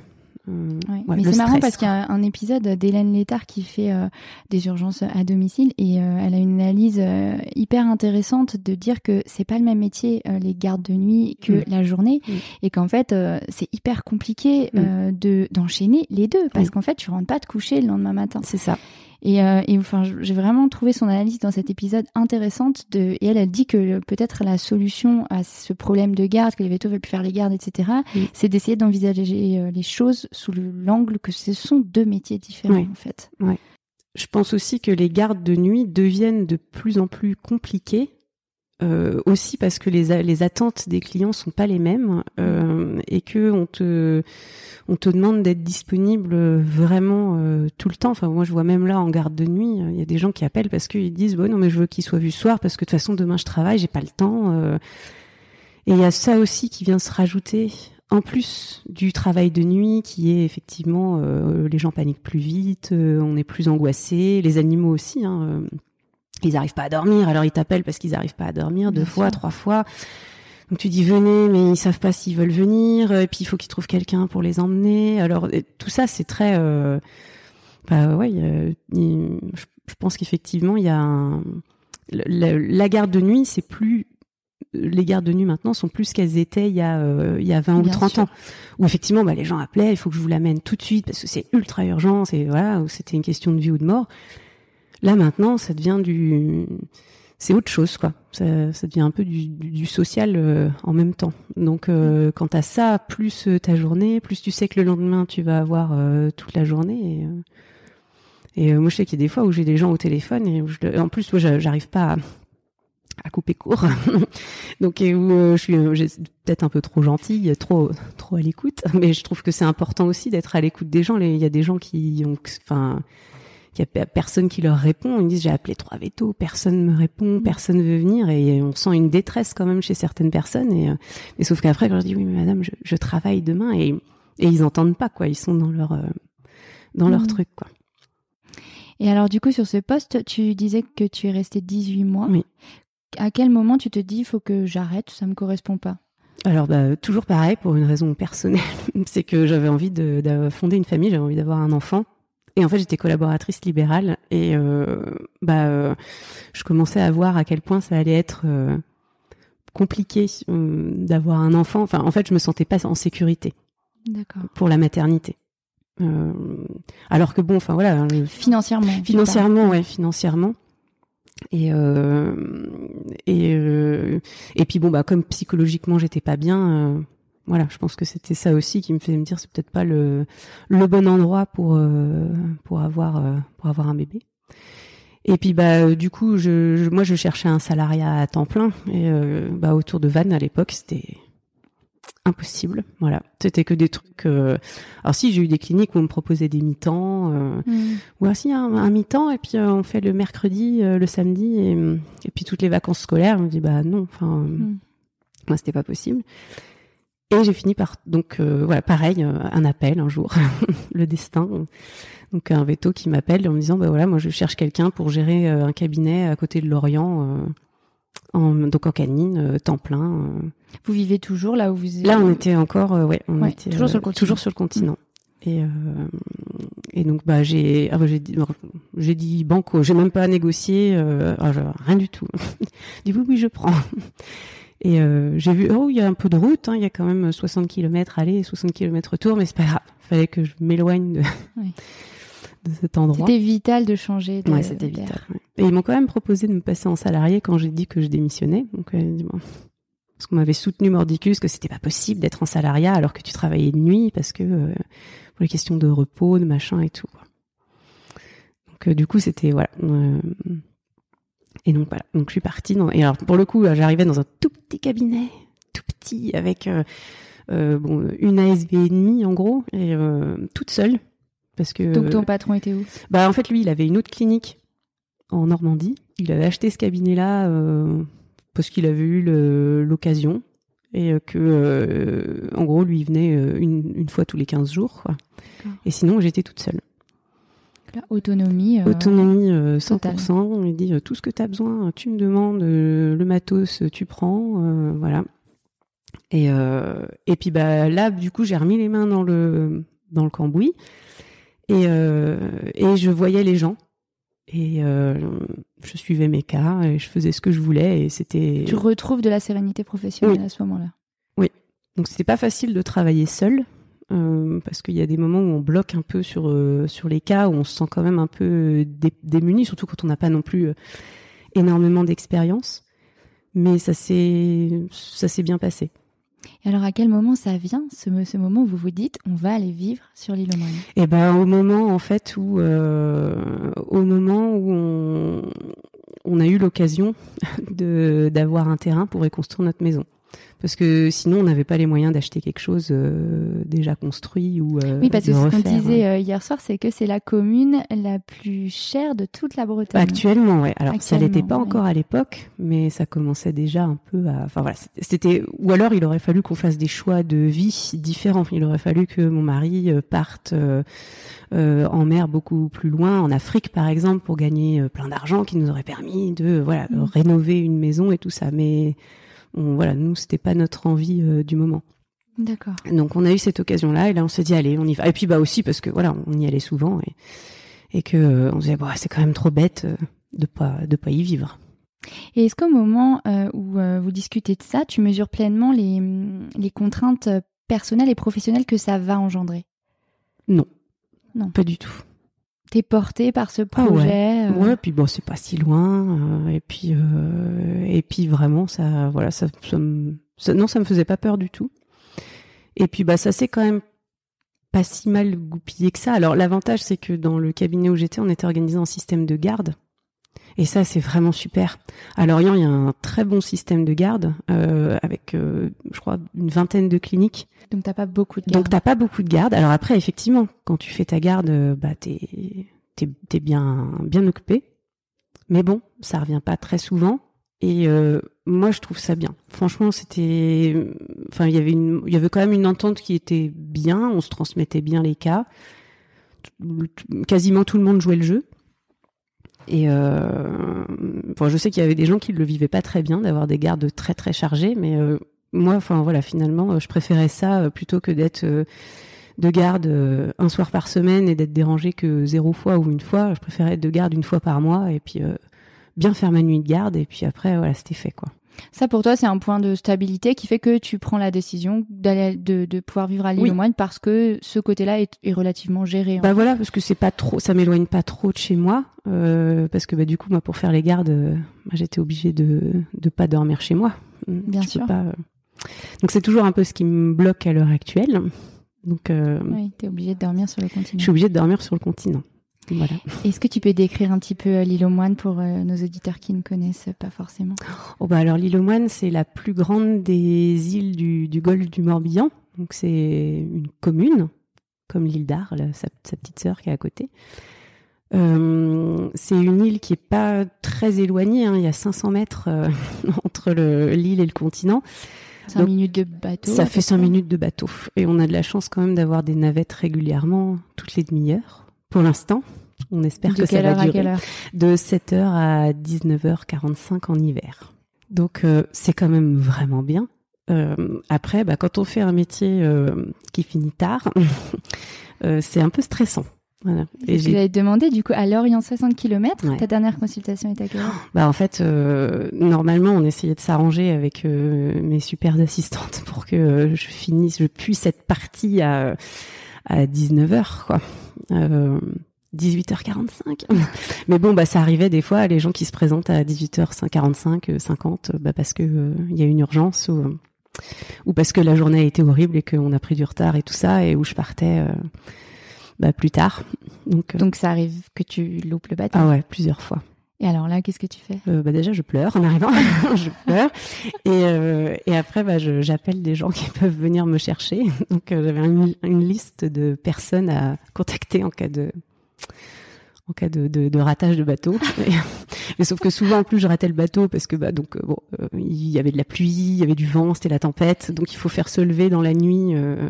Hum, Ouais. ouais, Mais c'est marrant parce qu'il y a un épisode d'Hélène Létard qui fait euh, des urgences à domicile et euh, elle a une analyse euh, hyper intéressante de dire que c'est pas le même métier euh, les gardes de nuit que Mm. la journée Mm. et qu'en fait euh, c'est hyper compliqué euh, de d'enchaîner les deux parce qu'en fait tu rentres pas te coucher le lendemain matin. C'est ça. Et, euh, et enfin, j'ai vraiment trouvé son analyse dans cet épisode intéressante. De, et elle, elle dit que peut-être la solution à ce problème de garde, que les vétos veulent plus faire les gardes, etc., Oui. c'est d'essayer d'envisager euh, les choses sous le- l'angle que ce sont deux métiers différents, Oui. en fait. Je pense aussi que les gardes de nuit deviennent de plus en plus compliquées. Euh, aussi parce que les, attentes des clients sont pas les mêmes euh, et que on te on te demande d'être disponible vraiment euh, tout le temps. Enfin moi je vois même là en garde de nuit, il y a des gens qui appellent parce qu'ils disent bon non mais je veux qu'il soit vu soir parce que de toute façon demain je travaille, j'ai pas le temps. Et il y a ça aussi qui vient se rajouter en plus du travail de nuit qui est effectivement les gens paniquent plus vite, on est plus angoissé, les animaux aussi. Hein, ils n'arrivent pas à dormir, alors ils t'appellent parce qu'ils n'arrivent pas à dormir deux Bien fois, sûr. trois fois. Donc tu dis venez, mais ils savent pas s'ils veulent venir, et puis il faut qu'ils trouvent quelqu'un pour les emmener. Alors tout ça c'est très, euh, bah ouais, euh, je, pense qu'effectivement il y a un, la, la garde de nuit c'est plus les gardes de nuit maintenant sont plus qu'elles étaient il y a euh, il y a 20 ou Bien 30 sûr. ans où effectivement bah, les gens appelaient il faut que je vous l'amène tout de suite parce que c'est ultra urgent c'est voilà c'était une question de vie ou de mort là maintenant ça devient du c'est autre chose quoi. Ça, ça devient un peu du, du, du social euh, en même temps. Donc euh, quand t'as ça plus euh, ta journée plus tu sais que le lendemain tu vas avoir euh, toute la journée et, et moi je sais qu'il y a des fois où j'ai des gens au téléphone et où je, le- en plus moi j'a- j'arrive pas à, à couper court. Donc et où euh, je suis euh, peut-être un peu trop gentille trop trop à l'écoute mais je trouve que c'est important aussi d'être à l'écoute des gens. Il y a des gens qui ont enfin il y a pe- personne qui leur répond. Ils disent j'ai appelé trois vétos personne me répond personne veut venir. Et on sent une détresse quand même chez certaines personnes. Et euh, mais sauf qu'après quand je dis oui mais madame je, je travaille demain. Et et ils entendent pas quoi. Ils sont dans leur euh, dans leur Mhm. truc quoi. Et alors, du coup, sur ce poste, tu disais que tu es resté 18 mois. Oui. À quel moment tu te dis, il faut que j'arrête, ça me correspond pas? Alors bah, toujours pareil pour une raison personnelle, c'est que j'avais envie de, de fonder une famille, j'avais envie d'avoir un enfant. Et en fait, j'étais collaboratrice libérale et euh, bah euh, je commençais à voir à quel point ça allait être euh, compliqué d'avoir un enfant. Enfin, en fait, je me sentais pas en sécurité pour la maternité. alors que bon, enfin voilà. Financièrement. Financièrement, ouais, financièrement. Et et et puis bon bah comme psychologiquement j'étais pas bien, voilà, je pense que c'était ça aussi qui me fait me dire c'est peut-être pas le le bon endroit pour euh, pour avoir euh, pour avoir un bébé. Et puis bah euh, du coup je, moi je cherchais un salariat à temps plein et bah autour de Vannes à l'époque c'était impossible. Voilà, c'était que des trucs. Alors si j'ai eu des cliniques où on me proposait des mi-temps, mmh. ou aussi un, mi-temps et puis on fait le mercredi, le samedi et, et, puis toutes les vacances scolaires. On me dit bah non, enfin mmh. moi c'était pas possible. Et j'ai fini par donc euh, voilà pareil euh, un appel un jour le destin. Donc un veto qui m'appelle en me disant bah voilà moi je cherche quelqu'un pour gérer euh, un cabinet à côté de Lorient en, donc en canine temps plein vous vivez toujours là où vous êtes là on était encore ouais on était toujours sur le continent. toujours sur le continent. Et et donc bah j'ai ah, bah, j'ai dit j'ai dit banco j'ai même pas négocié ah, rien du tout. Du coup oui je prends et euh, j'ai vu, oh, il y a un peu de route, hein, il y a quand même 60 km aller, 60 km retour, mais c'est pas grave. Il fallait que je m'éloigne de, de cet endroit. C'était vital de changer. De ouais, c'était vital. Et ils m'ont quand même proposé de me passer en salarié quand j'ai dit que je démissionnais. Donc, euh, bon. Parce qu'on m'avait soutenu mordicus que c'était pas possible d'être en salariat alors que tu travaillais de nuit parce que euh, pour les questions de repos, de machin et tout. Donc, du coup, c'était voilà. Et donc voilà, donc je suis partie. Dans... Et alors pour le coup, j'arrivais dans un tout petit cabinet, tout petit, avec euh, euh, bon une ASV et demie en gros, et euh, toute seule, parce que. Donc ton patron était où? Bah en fait lui, il avait une autre clinique en Normandie. Il avait acheté ce cabinet-là parce qu'il avait eu l'occasion et que en gros lui il venait une, une, fois tous les 15 jours. Quoi. Et sinon j'étais toute seule. Autonomie. Euh, Autonomie 100%. Euh, on lui dit euh, tout ce que tu as besoin, tu me demandes, le matos, tu prends. voilà. Et, et puis bah, là, du coup, j'ai remis les mains dans le, dans le cambouis et, et je voyais les gens. Et je suivais mes cas et je faisais ce que je voulais et c'était. Tu retrouves de la sérénité professionnelle à ce moment-là. Oui. Donc c'était pas facile de travailler seul euh, parce qu'il y a des moments où on bloque un peu sur euh, sur les cas où on se sent quand même un peu démuni, surtout quand on n'a pas non plus euh, énormément d'expérience. Mais ça s'est ça s'est bien passé. Et alors à quel moment ça vient ce, ce moment où vous vous dites on va aller vivre sur l'île Oman Eh ben au moment en fait où au moment où on, on a eu l'occasion d'avoir un terrain pour reconstruire notre maison parce que sinon on n'avait pas les moyens d'acheter quelque chose euh, déjà construit ou euh, oui parce que ce qu'on disait euh, hier soir c'est que c'est la commune la plus chère de toute la Bretagne. Actuellement ouais. Alors ça l'était pas encore à l'époque mais ça commençait déjà un peu à enfin voilà c'était ou alors il aurait fallu qu'on fasse des choix de vie différents. Il aurait fallu que mon mari parte en mer beaucoup plus loin en Afrique par exemple pour gagner plein d'argent qui nous aurait permis de voilà mm. rénover une maison et tout ça. Mais voilà, nous, c'était pas notre envie euh, du moment. D'accord. Donc on a eu cette occasion-là et là on s'est dit allez, on y va. Et puis bah aussi parce que voilà, on y allait souvent et, et que euh, on se disait bah, c'est quand même trop bête euh, de pas de pas y vivre. Et est-ce qu'au moment où vous discutez de ça, tu mesures pleinement les, les contraintes personnelles et professionnelles que ça va engendrer? Non. Non. Pas du tout t'es porté par ce ah projet. Ouais. puis bon, c'est pas si loin. Euh, et puis euh, et puis vraiment, ça, voilà, ça, non, ça me faisait pas peur du tout. Et puis bah ça c'est quand même pas si mal goupillé que ça. Alors l'avantage c'est que dans le cabinet où j'étais, on était organisé en système de garde. Et ça, c'est vraiment super. À Lorient, il y a un très bon système de garde euh, avec, euh, je crois, une vingtaine de cliniques. Donc t'as pas beaucoup de garde. Donc t'as pas beaucoup de garde. Alors après, effectivement, quand tu fais ta garde, euh, bah t'es t'es bien bien occupé. Mais bon, ça revient pas très souvent. Et euh, moi, je trouve ça bien. Franchement, c'était, enfin, il y avait une, il y avait quand même une entente qui était bien. On se transmettait bien les cas. Quasiment tout le monde jouait le jeu. Et euh, bon, je sais qu'il y avait des gens qui ne le vivaient pas très bien d'avoir des gardes très très chargés, mais euh, moi, enfin voilà, finalement, je préférais ça euh, plutôt que d'être euh, de garde un soir par semaine et d'être dérangé que zéro fois ou une fois. Je préférais être de garde une fois par mois et puis bien faire ma nuit de garde et puis après voilà, c'était fait quoi. Ça, pour toi, c'est un point de stabilité qui fait que tu prends la décision d'aller de, de pouvoir vivre à l'île Oui. aux Moines parce que ce côté-là est, est relativement géré. Bah voilà, parce que c'est pas trop, ça m'éloigne pas trop de chez moi, euh, parce que bah du coup moi pour faire les gardes, euh, moi, j'étais obligée de de pas dormir chez moi. Bien Je peux sûr. pas, euh. Donc c'est toujours un peu ce qui me bloque à l'heure actuelle. Donc Oui, t'es obligé de dormir sur le continent. je suis obligée de dormir sur le continent. Voilà. Est-ce que tu peux décrire un petit peu euh, l'île aux Moines pour euh, nos auditeurs qui ne connaissent pas forcément? Oh bah alors l'île aux Moines, c'est la plus grande des îles du, du golfe du Morbihan. Donc c'est une commune, comme l'île d'Arles, sa, sa petite sœur qui est à côté. Euh, c'est une île qui est pas très éloignée. hein. Il y a 500 mètres euh, entre le- l'île et le continent. Cinq Donc, minutes de bateau. Ça fait peu 5 près. minutes de bateau. Et on a de la chance quand même d'avoir des navettes régulièrement, toutes les demi-heures. Pour l'instant, on espère De que ça va durer de 7h à 19h45 en hiver. Donc euh, c'est quand même vraiment bien. Euh, après, bah, quand on fait un métier euh, qui finit tard, c'est un peu stressant. Voilà. Et je vais te demander, du coup, à Lorient 60 km, Ouais. ta dernière consultation est à quelle heure? Bah, en fait, euh, normalement, on essayait de s'arranger avec euh, mes super assistantes pour que je finisse, je puisse être partie à, à 19h, quoi. Euh, 18h45. Mais bon, bah, ça arrivait des fois, les gens qui se présentent à 18h45, euh, 50, euh, bah, parce que euh, il y a une urgence ou, euh, ou parce que la journée a été horrible et qu'on a pris du retard et tout ça, et où je partais euh, bah, plus tard. Donc, euh, Donc ça arrive que tu loupes le bateau. ah ouais, plusieurs fois. Et alors là, qu'est-ce que tu fais? Euh, bah déjà, je pleure en arrivant. je pleure. Et, euh, et après, bah, j'appelle des gens qui peuvent venir me chercher. Donc, euh, j'avais une, une liste de personnes à contacter en cas de en cas de, de, de ratage de bateau. Mais sauf que souvent, en plus, je ratais le bateau parce que bah donc euh, bon, euh, il y avait de la pluie, il y avait du vent, c'était la tempête. Donc, il faut faire se lever dans la nuit euh,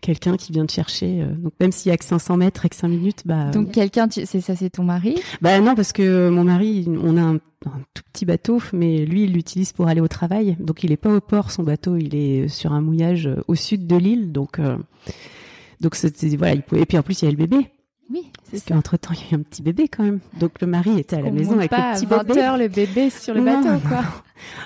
quelqu'un qui vient te chercher. euh. donc, même s'il y a que 500 mètres et que 5 minutes, bah Donc quelqu'un, tu- c'est ça, c'est ton mari? Bah non, parce que mon mari, on a un, un tout petit bateau, mais lui, il l'utilise pour aller au travail. Donc il est pas au port, son bateau, il est sur un mouillage au sud de l'île. Donc euh, donc c'était voilà, il pouvait. Et puis en plus il y a le bébé, Oui, c'est parce ça. qu'entre temps il y a eu un petit bébé quand même. Donc le mari était à la On maison avec pas le petit à 20 bébé. heures le bébé sur le Non. bateau, quoi.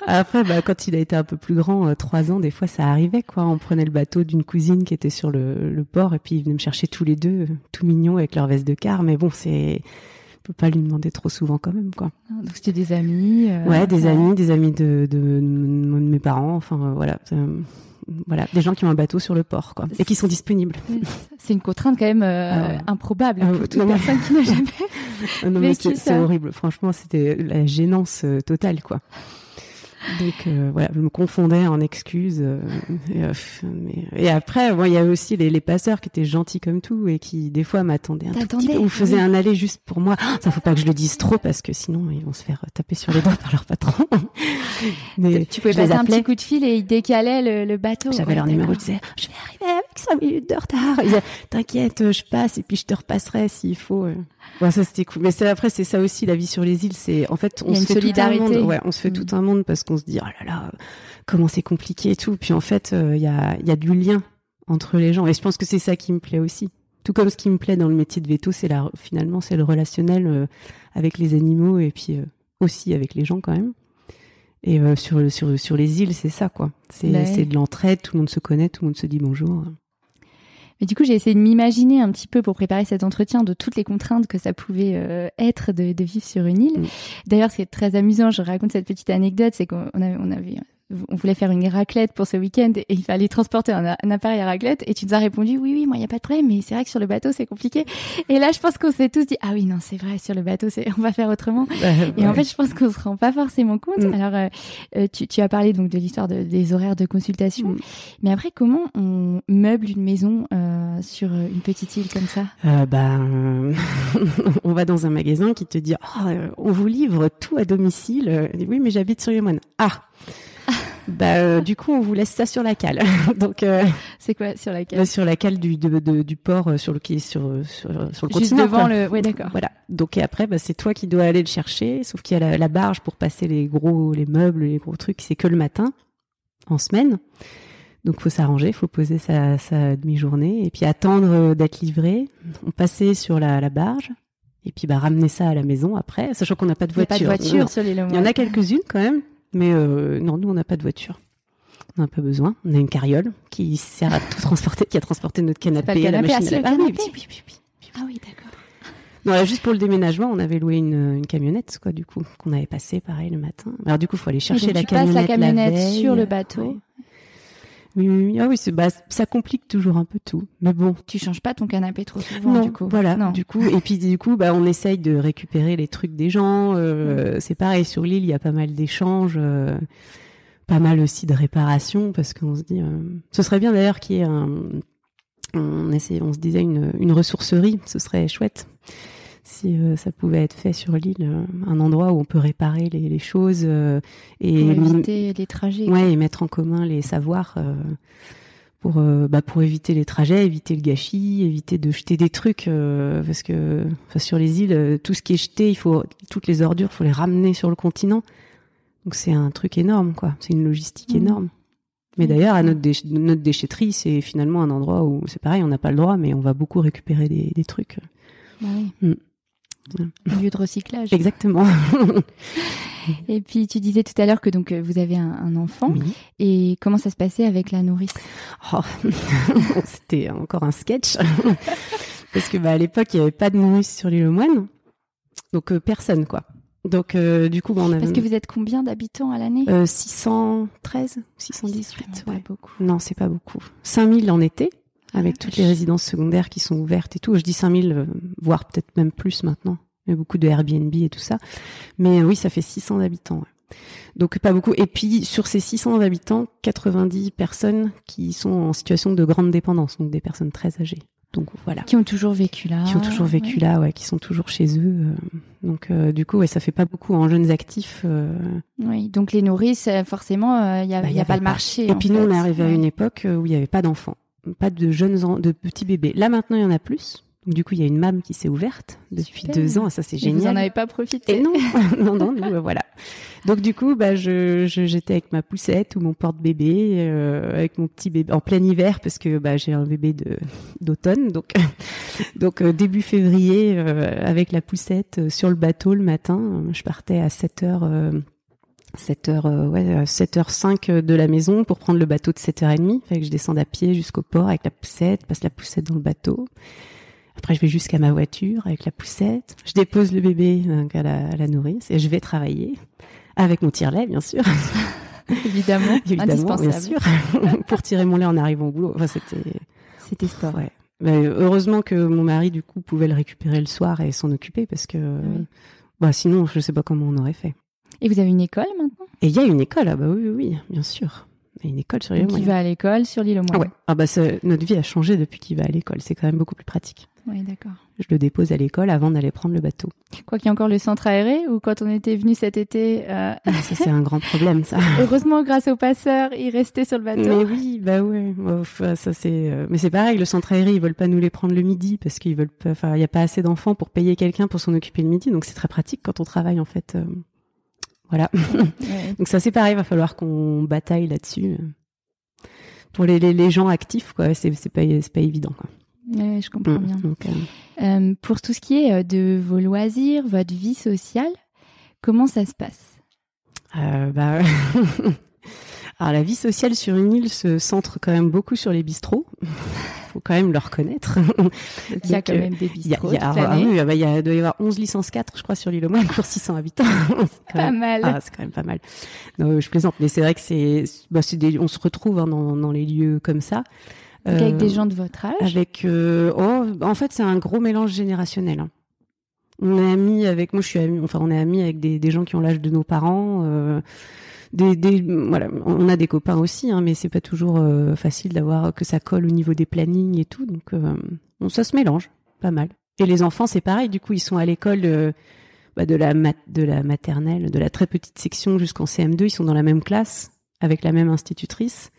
Après, bah, quand il a été un peu plus grand, euh, trois ans, des fois ça arrivait quoi. On prenait le bateau d'une cousine qui était sur le, le port et puis ils venaient me chercher tous les deux, euh, tout mignons avec leur veste de car. Mais bon, c'est, on peut pas lui demander trop souvent quand même quoi. Donc c'était des amis. euh, Ouais, des amis, des amis de, de, de mes parents, enfin euh, voilà, euh, voilà, des gens qui ont un bateau sur le port, quoi, et qui sont disponibles. C'est une contrainte quand même euh, Ah improbable Ah pour ouais, toute non, mais- personne qui n'a jamais. Non, mais c'est horrible. Franchement, c'était la gênance euh, totale, quoi. Donc euh, voilà, je me confondais en excuses. euh, et, euh, mais- et après, bon, il y avait aussi les, les passeurs qui étaient gentils comme tout et qui des fois m'attendaient un tout petit peu ou faisaient oui. un aller juste pour moi. Ah, Ça faut pas que je le dise trop parce que sinon ils vont se faire taper sur les doigts par leur patron. Mais Tu pouvais passer un petit coup de fil et ils décalaient le, le bateau. J'avais Ouais, leur numéro, je disais, je vais arriver avec 5 minutes de retard. Ils disaient, T'inquiète, euh, je passe et puis je te repasserai s'il faut. euh. Ouais, ça c'était cool. Mais c'est après, c'est ça aussi la vie sur les îles. C'est en fait, on se fait tout un monde. Ouais, on se fait Mm. tout un monde parce qu'on se dit, oh là là, comment c'est compliqué et tout. Puis en fait, euh, il y a, y a du lien entre les gens. Et je pense que c'est ça qui me plaît aussi. Tout comme ce qui me plaît dans le métier de veto, c'est la, finalement, c'est le relationnel euh, avec les animaux et puis euh, aussi avec les gens quand même. Et sur, sur, sur les îles, c'est ça, quoi. C'est oui. de l'entraide, tout le monde se connaît, tout le monde se dit bonjour. Mais du coup, j'ai essayé de m'imaginer un petit peu pour préparer cet entretien de toutes les contraintes que ça pouvait euh, être de, de vivre sur une île. Mm. D'ailleurs, c'est très amusant. Je raconte cette petite anecdote, c'est qu'on avait, on avait, on voulait faire une raclette pour ce week-end et il fallait transporter un, un appareil à raclette et tu nous as répondu oui, oui, moi, il n'y a pas de problème, mais c'est vrai que sur le bateau, c'est compliqué. Et là, je pense qu'on s'est tous dit ah oui, non, c'est vrai, sur le bateau, c'est, on va faire autrement. Et en fait, je pense qu'on se rend pas forcément compte. Mm. Alors, euh, euh, tu, tu as parlé donc de l'histoire de- des horaires de consultation, Mm. mais après, comment on meuble une maison euh, sur une petite île comme ça? Euh, ben, on va dans un magasin qui te dit euh, on vous livre tout à domicile. Oui, mais j'habite sur les moines. Ah, bah euh, du coup on vous laisse ça sur la cale. Donc euh, C'est quoi sur laquelle là, sur la cale du de- de- du port euh, sur le qui est sur sur, sur le Juste continent. devant quoi. le. Ouais, d'accord. Voilà. Donc et après, bah, c'est toi qui dois aller le chercher. Sauf qu'il y a la, la barge pour passer les gros, les meubles, les gros trucs. C'est que le matin, en semaine. Donc faut s'arranger, faut poser sa, sa demi-journée et puis attendre euh, d'être livré. On passait sur la, la barge et puis bah ramener ça à la maison après, sachant qu'on n'a pas de Il n'y a pas voiture. de voiture sur l'île. Il y en a quelques-unes quand même. Mais non, nous, on n'a pas de voiture. On n'a pas besoin. On a une carriole qui sert à tout transporter, qui a transporté notre canapé, le canapé la machine ah, à laver. oui, oui, oui, oui, Ah oui, d'accord. Non, là, juste pour le déménagement, on avait loué une, une camionnette, quoi, du coup, qu'on avait passé, pareil, le matin. Alors, du coup, il faut aller chercher la tu passes camionnette. la camionnette sur le bateau. Ouais. Oui, oui, oui. Ah oui, c'est- bah, ça complique toujours un peu tout. Mais bon. Tu changes pas ton canapé trop souvent, non, du coup. voilà. Non. Du coup, et puis du coup, bah, on essaye de récupérer les trucs des gens. euh, C'est pareil sur l'île, il y a pas mal d'échanges, euh, pas mal aussi de réparations, parce qu'on se dit, euh, ce serait bien d'ailleurs qu'il y ait un, on essaie, on se disait une, une ressourcerie, ce serait chouette. Si euh, ça pouvait être fait sur l'île, euh, un endroit où on peut réparer les, les choses euh, et Pour éviter les trajets. Ouais, et mettre en commun les savoirs euh, pour bah, pour éviter les trajets, éviter le gâchis, éviter de jeter des trucs parce que sur les îles, tout ce qui est jeté, il faut toutes les ordures, faut les ramener sur le continent. Donc c'est un truc énorme, quoi. C'est une logistique Mhm. énorme. Mais Mhm. d'ailleurs, à notre, notre déchetterie, c'est finalement un endroit où c'est pareil, on n'a pas le droit, mais on va beaucoup récupérer des, des trucs. Bah oui. Mm. Un lieu de recyclage. Exactement. Et puis tu disais tout à l'heure que donc euh, vous avez un, un enfant. Oui. Et comment ça se passait avec la nourrice? Oh, c'était encore un sketch. Parce que bah, à l'époque, il n'y avait pas de nourrice sur l'île aux Moines. Donc, euh, personne, quoi. Donc, euh, du coup, bah, on avait Parce que vous êtes combien d'habitants à l'année? Euh, 613, 618. C'est vraiment ouais. pas beaucoup. Non, c'est pas beaucoup. 5000 en été, avec Ah, toutes les résidences secondaires qui sont ouvertes et tout. Je dis 5000, euh, voire peut-être même plus maintenant. Il y a beaucoup de Airbnb et tout ça. Mais euh, oui, ça fait 600 habitants. ouais. Donc pas beaucoup. Et puis sur ces 600 habitants, 90 personnes qui sont en situation de grande dépendance, donc des personnes très âgées. Donc voilà. Qui ont toujours vécu là. Qui ont toujours vécu là, ouais, qui sont toujours chez eux. euh. donc euh, du coup, ouais, ça fait pas beaucoup en jeunes actifs. euh. Oui, donc les nourrices, forcément, il n'y a, Bah, y y a pas le marché. Et puis nous, on est arrivé à une époque où il n'y avait pas d'enfants, pas de jeunes, en- de petits bébés. Là maintenant, il y en a plus. Donc, du coup, il y a une MAM qui s'est ouverte depuis Super. deux ans. Ça, c'est Et génial. Vous en avez pas profité. Et non, non, non, nous, euh, voilà. Donc du coup, bah, je, je- j'étais avec ma poussette ou mon porte-bébé, euh, avec mon petit bébé en plein hiver parce que bah, j'ai un bébé de d'automne, donc donc euh, début février euh, avec la poussette euh, sur le bateau le matin. Euh, Je partais à 7 heures. Euh, 7 heures, euh, ouais, 7h05 de la maison pour prendre le bateau de 7h30. Fait que je descends à pied jusqu'au port avec la poussette, passe la poussette dans le bateau. Après, je vais jusqu'à ma voiture avec la poussette. Je dépose le bébé donc, à, la, à la nourrice et je vais travailler avec mon tire-lait, bien sûr. Évidemment, Évidemment, bien sûr. pour tirer mon lait en arrivant au boulot. Enfin, c'était, C'était sport. ouais. Mais heureusement que mon mari, du coup, pouvait le récupérer le soir et s'en occuper parce que, Oui. bah, sinon, je sais pas comment on aurait fait. Et vous avez une école maintenant? Et il y a une école, ah bah oui, oui, oui, bien sûr. Il y a une école sur les Qui va à l'école sur l'île au Ah moins. ouais. Ah bah notre vie a changé depuis qu'il va à l'école. C'est quand même beaucoup plus pratique. Oui, d'accord. Je le dépose à l'école avant d'aller prendre le bateau. Quoi qu'il y ait encore le centre aéré ou quand on était venu cet été, euh, Ah, ça c'est un grand problème ça. heureusement grâce aux passeurs, il restait sur le bateau. Mais oui, bah ouais. Enfin, ça c'est. euh, Mais c'est pareil. Le centre aéré, ils veulent pas nous les prendre le midi parce qu'ils veulent. pas- Enfin, il y a pas assez d'enfants pour payer quelqu'un pour s'en occuper le midi. Donc c'est très pratique quand on travaille en fait. Euh, Voilà. Ouais. Donc ça c'est pareil. Va falloir qu'on bataille là-dessus. Pour les, les, les gens actifs, quoi, c'est c'est pas c'est pas évident. Quoi. Ouais, je comprends bien. Donc, euh, Euh, pour tout ce qui est euh, de vos loisirs, votre vie sociale, comment ça se passe? Euh, bah, Alors la vie sociale sur une île se centre quand même beaucoup sur les bistrots. faut quand même le reconnaître. Il y a quand euh, même des bistrots il doit y avoir 11 licences 4, je crois, sur l'île aux Moines pour 600 habitants. C'est quand Pas même- mal. Ah, c'est quand même pas mal. Non, je plaisante, mais c'est vrai que c'est, bah, des, on se retrouve hein, dans, dans les lieux comme ça. Donc avec Euh, des gens de votre âge. avec euh, oh en fait c'est un gros mélange générationnel hein. on est amis avec moi je suis amie enfin on est amis avec des, des gens qui ont l'âge de nos parents euh, des, des voilà on a des copains aussi hein, mais c'est pas toujours euh, facile d'avoir que ça colle au niveau des plannings et tout donc euh, ça se mélange pas mal et les enfants c'est pareil du coup ils sont à l'école euh, bah, de la mat- de la maternelle de la très petite section jusqu'en CM2 ils sont dans la même classe avec la même institutrice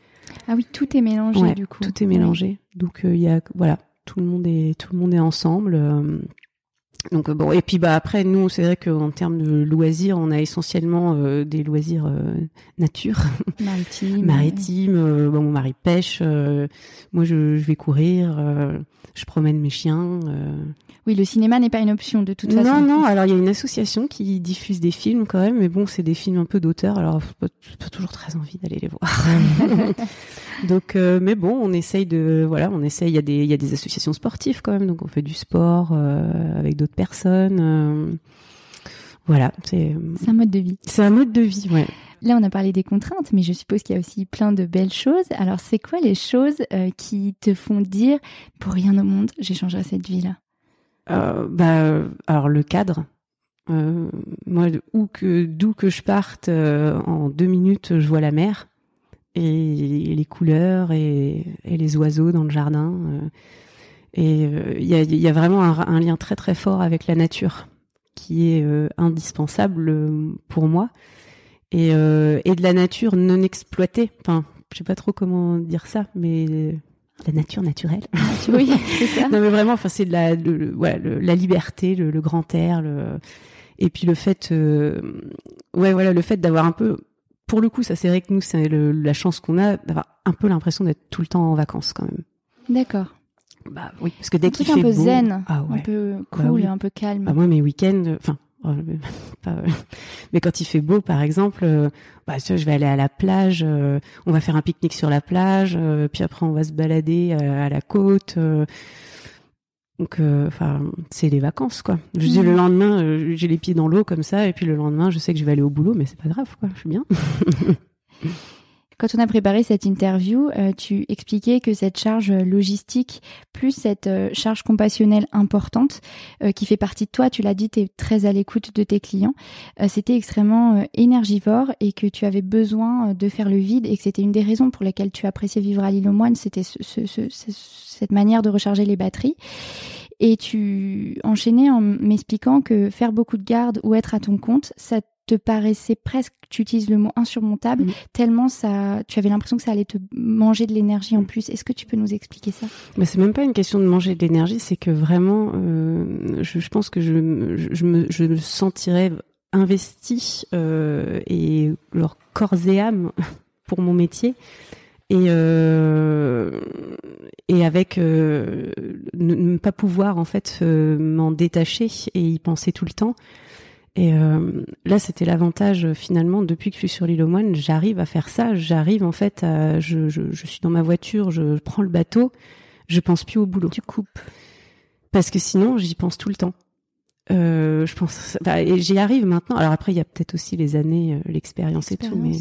Ah oui, tout est mélangé Ouais, du coup. tout est mélangé. Donc il y a voilà, tout le monde est tout le monde est ensemble. Euh, donc bon et puis bah après nous c'est vrai qu'en termes de loisirs on a essentiellement des loisirs nature maritime maritime bon mon mari pêche moi je, je, vais courir je promène mes chiens oui, le cinéma n'est pas une option de toute façon. Non, non. Alors il y a une association qui diffuse des films quand même, mais bon, c'est des films un peu d'auteur. Alors pas, pas toujours très envie d'aller les voir. donc, euh, mais bon, on essaye de, voilà, on essaye. Il y a des, il y a des associations sportives quand même, donc on fait du sport euh, avec d'autres personnes. Euh, voilà, c'est. C'est un mode de vie. C'est un mode de vie, ouais. Là, on a parlé des contraintes, mais je suppose qu'il y a aussi plein de belles choses. Alors, c'est quoi les choses qui te font dire, pour rien au monde, j'échangerai cette vie-là? Euh, bah, alors le cadre. Euh, moi, où que d'où que je parte, euh, en deux minutes, je vois la mer et les couleurs et, et les oiseaux dans le jardin. Euh. et il y a, y, a, vraiment un, un, lien très très fort avec la nature qui est indispensable pour moi et, et de la nature non exploitée. Enfin, je sais pas trop comment dire ça, mais la nature naturelle. oui, c'est ça. non mais vraiment, enfin c'est de la, le, la liberté, le, grand air, le... et puis le fait, euh... ouais voilà, le fait d'avoir un peu, pour le coup, ça c'est vrai que nous c'est la chance qu'on a d'avoir un peu l'impression d'être tout le temps en vacances quand même. D'accord. Bah oui, parce que dès qu'il fait un peu beau, zen, ah ouais. un peu Bah cool, oui. un peu calme. bah moi mes week-ends, enfin. oh, pas- mais quand il fait beau, par exemple, euh, bah, je vais aller à la plage, euh, on va faire un pique-nique sur la plage, euh, puis après on va se balader euh, à la côte. euh. donc, euh, enfin, c'est les vacances, quoi. Je dis le lendemain, euh, j'ai les pieds dans l'eau comme ça, et puis le lendemain, je sais que je vais aller au boulot, mais c'est pas grave, quoi. Je suis bien. Quand on a préparé cette interview, euh, tu expliquais que cette charge logistique, plus cette euh, charge compassionnelle importante, euh, qui fait partie de toi, tu l'as dit, tu es très à l'écoute de tes clients, c'était extrêmement énergivore et que tu avais besoin de faire le vide et que c'était une des raisons pour lesquelles tu appréciais vivre à l'île aux moines, c'était ce- ce- ce- cette manière de recharger les batteries. Et tu enchaînais en m'expliquant que faire beaucoup de garde ou être à ton compte, ça te paraissait presque, tu utilises le mot insurmontable, Mhm. tellement ça, tu avais l'impression que ça allait te manger de l'énergie en plus. Est-ce que tu peux nous expliquer ça? Mais c'est même pas une question de manger de l'énergie, c'est que vraiment, euh, je, je pense que je, me- je, je me, je me sentirais investi euh, et leur corps et âme pour mon métier. Et, euh, et avec ne, ne pas pouvoir en fait m'en détacher et y penser tout le temps. Et euh, là, c'était l'avantage euh, finalement depuis que je suis sur l'île aux moines, j'arrive à faire ça. J'arrive en fait, à, je, je, je suis dans ma voiture, je prends le bateau, je pense plus au boulot. Tu coupes. Parce que sinon, j'y pense tout le temps. Euh, je pense, bah, et j'y arrive maintenant. Alors après, il y a peut-être aussi les années, l'expérience et tout, mais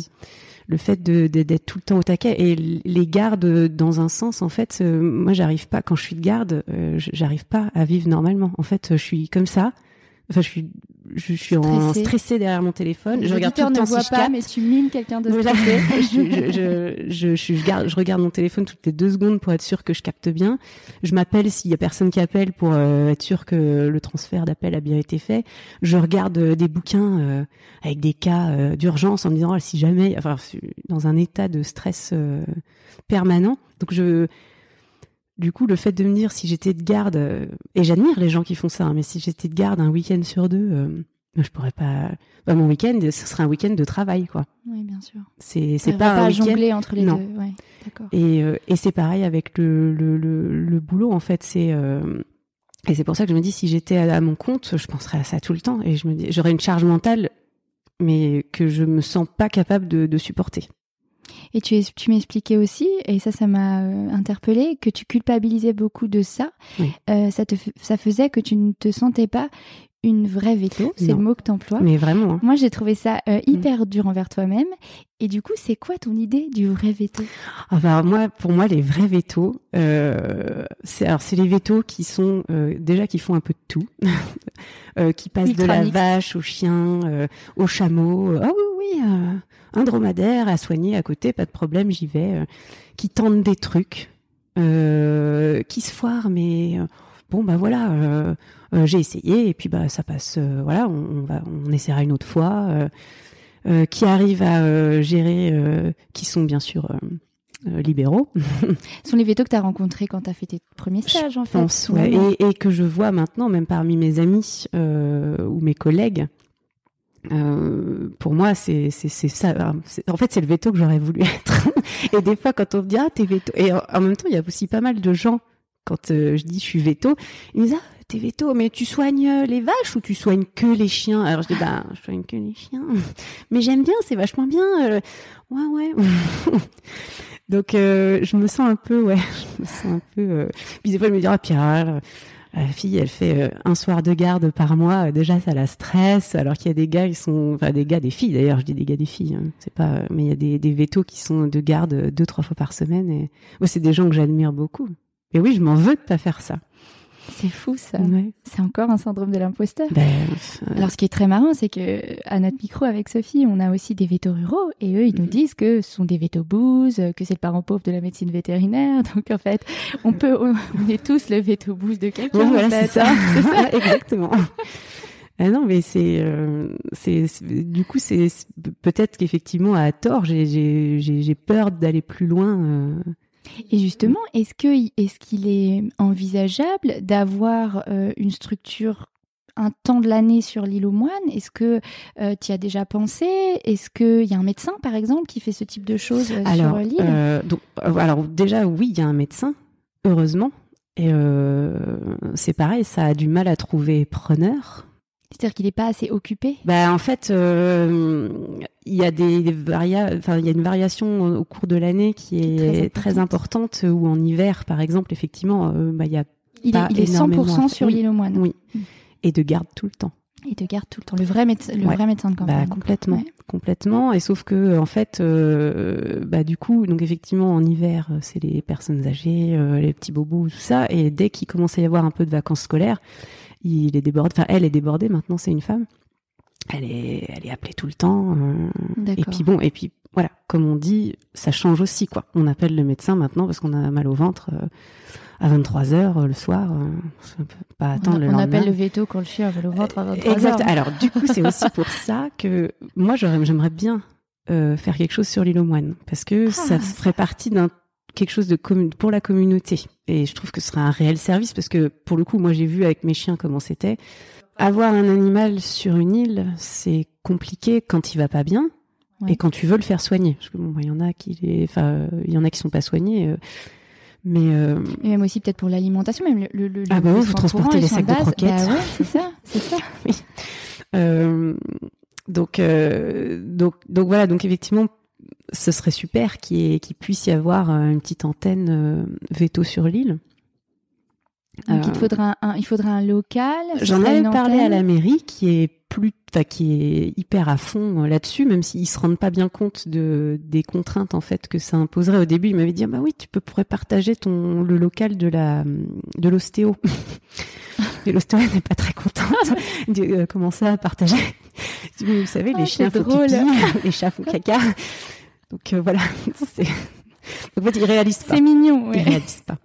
le fait de d'être tout le temps au taquet et les gardes dans un sens, en fait, euh, moi, j'arrive pas quand je suis de garde, euh, j'arrive pas à vivre normalement. En fait, je suis comme ça. Enfin, je suis, je suis en Stressée. derrière mon téléphone. Je regarde tout le temps ne voient si je pas, capte. mais tu mimes quelqu'un de stressé. je, je, je, je, je garde- je regarde mon téléphone toutes les deux secondes pour être sûr que je capte bien. Je m'appelle s'il y a personne qui appelle pour euh, être sûr que le transfert d'appel a bien été fait. Je regarde euh, des bouquins euh, avec des cas d'urgence en me disant ah, si jamais, enfin je suis dans un état de stress permanent. Donc je du coup, le fait de me dire si j'étais de garde, euh, et j'admire les gens qui font ça, hein, mais si j'étais de garde un week-end sur deux, euh, je pourrais pas. Bah, mon week-end, ce serait un week-end de travail, quoi. Oui, bien sûr. C'est pas, pas un à week-end. jongler entre les Non. deux. Ouais, d'accord. Et, euh, et c'est pareil avec le, le, le, le boulot, en fait. C'est et c'est pour ça que je me dis si j'étais à, à mon compte, je penserais à ça tout le temps. Et je me dis, j'aurais une charge mentale, mais que je me sens pas capable de, de supporter. Et tu, es- tu m'expliquais aussi, et ça, ça m'a euh, interpellée, que tu culpabilisais beaucoup de ça. Oui. Euh, ça, te, ça faisait que tu ne te sentais pas une vraie veto, c'est le mot que tu emploies. Mais vraiment. hein. Moi, j'ai trouvé ça euh, hyper dur envers toi-même. Et du coup, c'est quoi ton idée du vrai veto? Enfin, moi, pour moi, les vrais vétos, euh, c'est alors c'est les vétos qui sont euh, déjà qui font un peu de tout, euh, qui passent de la vache au chien, au chameau. Ah oui, oui, euh, un dromadaire à soigner à côté, pas de problème, j'y vais. qui tentent des trucs, qui se foirent, mais bon bah voilà, j'ai essayé et puis bah ça passe. euh, voilà, on, on va, on essaiera une autre fois. euh, euh, qui arrivent à euh, gérer, euh, qui sont bien sûr euh, libéraux. Ce sont les vétos que tu as rencontrés quand tu as fait tes premiers stages, en fait. pense, ouais. et, et, que je vois maintenant, même parmi mes amis ou mes collègues. pour moi, c'est ça. En fait, c'est le veto que j'aurais voulu être. et des fois, quand on me dit ah t'es veto, et en, même temps, il y a aussi pas mal de gens quand je dis je suis veto, ils me disent ah t'es mais tu soignes euh, les vaches ou tu soignes que les chiens? Alors je dis bah je soigne que les chiens, mais j'aime bien, c'est vachement bien. Euh, ouais ouais. Donc euh, je me sens un peu ouais, je me sens un peu. Puis des fois je me dis ah Pierre, la fille elle fait un soir de garde par mois, déjà ça la stresse. Alors qu'il y a des gars ils sont, enfin des gars des filles d'ailleurs, je dis des gars des filles, hein, c'est pas, mais il y a des des qui sont de garde deux trois fois par semaine et ouais, c'est des gens que j'admire beaucoup. Et oui, je m'en veux de pas faire ça. C'est fou ça. C'est encore un syndrome de l'imposteur. Ben, Alors ce qui est très marrant, c'est que à notre micro avec Sophie, on a aussi des vétos ruraux et eux ils nous mhm. disent que ce sont des vétos bouses, que c'est le parent pauvre de la médecine vétérinaire. Donc en fait, on peut, on, est tous le véto bouse de quelqu'un. voilà, c'est ça. c'est ça, exactement. Ah non, mais c'est, euh, c'est, du coup, c'est peut-être qu'effectivement, à tort, j'ai peur d'aller plus loin. Euh, et justement, est-ce que est-ce qu'il est envisageable d'avoir euh, une structure un temps de l'année sur l'île aux moines? Est-ce que euh, tu y as déjà pensé? Est-ce qu'il y a un médecin, par exemple, qui fait ce type de choses euh, sur l'île? donc, Alors déjà, oui, il y a un médecin, heureusement. Et c'est pareil, ça a du mal à trouver preneur. C'est-à-dire qu'il n'est pas assez occupé? Bah, En fait, euh, il y a des, enfin, il y a une variation au cours de l'année qui est, très, importante, où en hiver, par exemple, effectivement, euh, bah, il y a il pas est, il est 100% sur l'île aux moines. Oui. Et de garde tout le temps. Et de garde tout le temps. Le vrai, médecin, le vrai médecin de campagne. Bah, complètement. Complètement. Et sauf que, en fait, euh, bah, du coup, donc effectivement, en hiver, c'est les personnes âgées, les petits bobos, tout ça. Et dès qu'il commence à y avoir un peu de vacances scolaires, il est débordé. Enfin, elle est débordée. Maintenant, c'est une femme. Elle est, elle est appelée tout le temps. Euh, et puis bon, et puis voilà, comme on dit, ça change aussi quoi. On appelle le médecin maintenant parce qu'on a mal au ventre euh, à 23 heures euh, le soir. on peut pas attendre on, le On appelle le veto quand le chien a mal au ventre à 23 exact. Alors du coup, c'est aussi pour ça que moi, j'aimerais bien faire quelque chose sur l'île aux moines parce que ah, ça ferait partie d'un quelque chose de pour la communauté. Et je trouve que ce serait un réel service parce que pour le coup, moi j'ai vu avec mes chiens comment c'était. Avoir un animal sur une île, c'est compliqué quand il va pas bien et quand tu veux le faire soigner. Parce que bon, il y en a qui, enfin, il y en a qui sont pas soignés. Euh, mais euh... et même aussi peut-être pour l'alimentation, même le, le, ah bah oui, vous transportez les sacs de croquettes. Bah ouais, c'est ça, c'est ça. oui. Euh, donc, euh, donc, donc voilà, donc effectivement, ce serait super qu'il puisse y avoir euh, une petite antenne euh, veto sur l'île. Donc il, te euh, faudra un, il faudra un local. J'en avais parlé à la mairie qui est plus, qui est hyper à fond là-dessus, même s'ils se rendent pas bien compte de des contraintes en fait que ça imposerait. Au début, il m'avait dit ah bah oui, tu peux pourrais partager ton le local de la de l'ostéo. Et l'ostéo n'est pas très contente de commencer à partager? Vous savez, les ah, chiens font pipi, les chats font caca. Donc euh, voilà. Donc, en fait, ils réalisent pas. C'est mignon, ouais. Ils réalisent pas.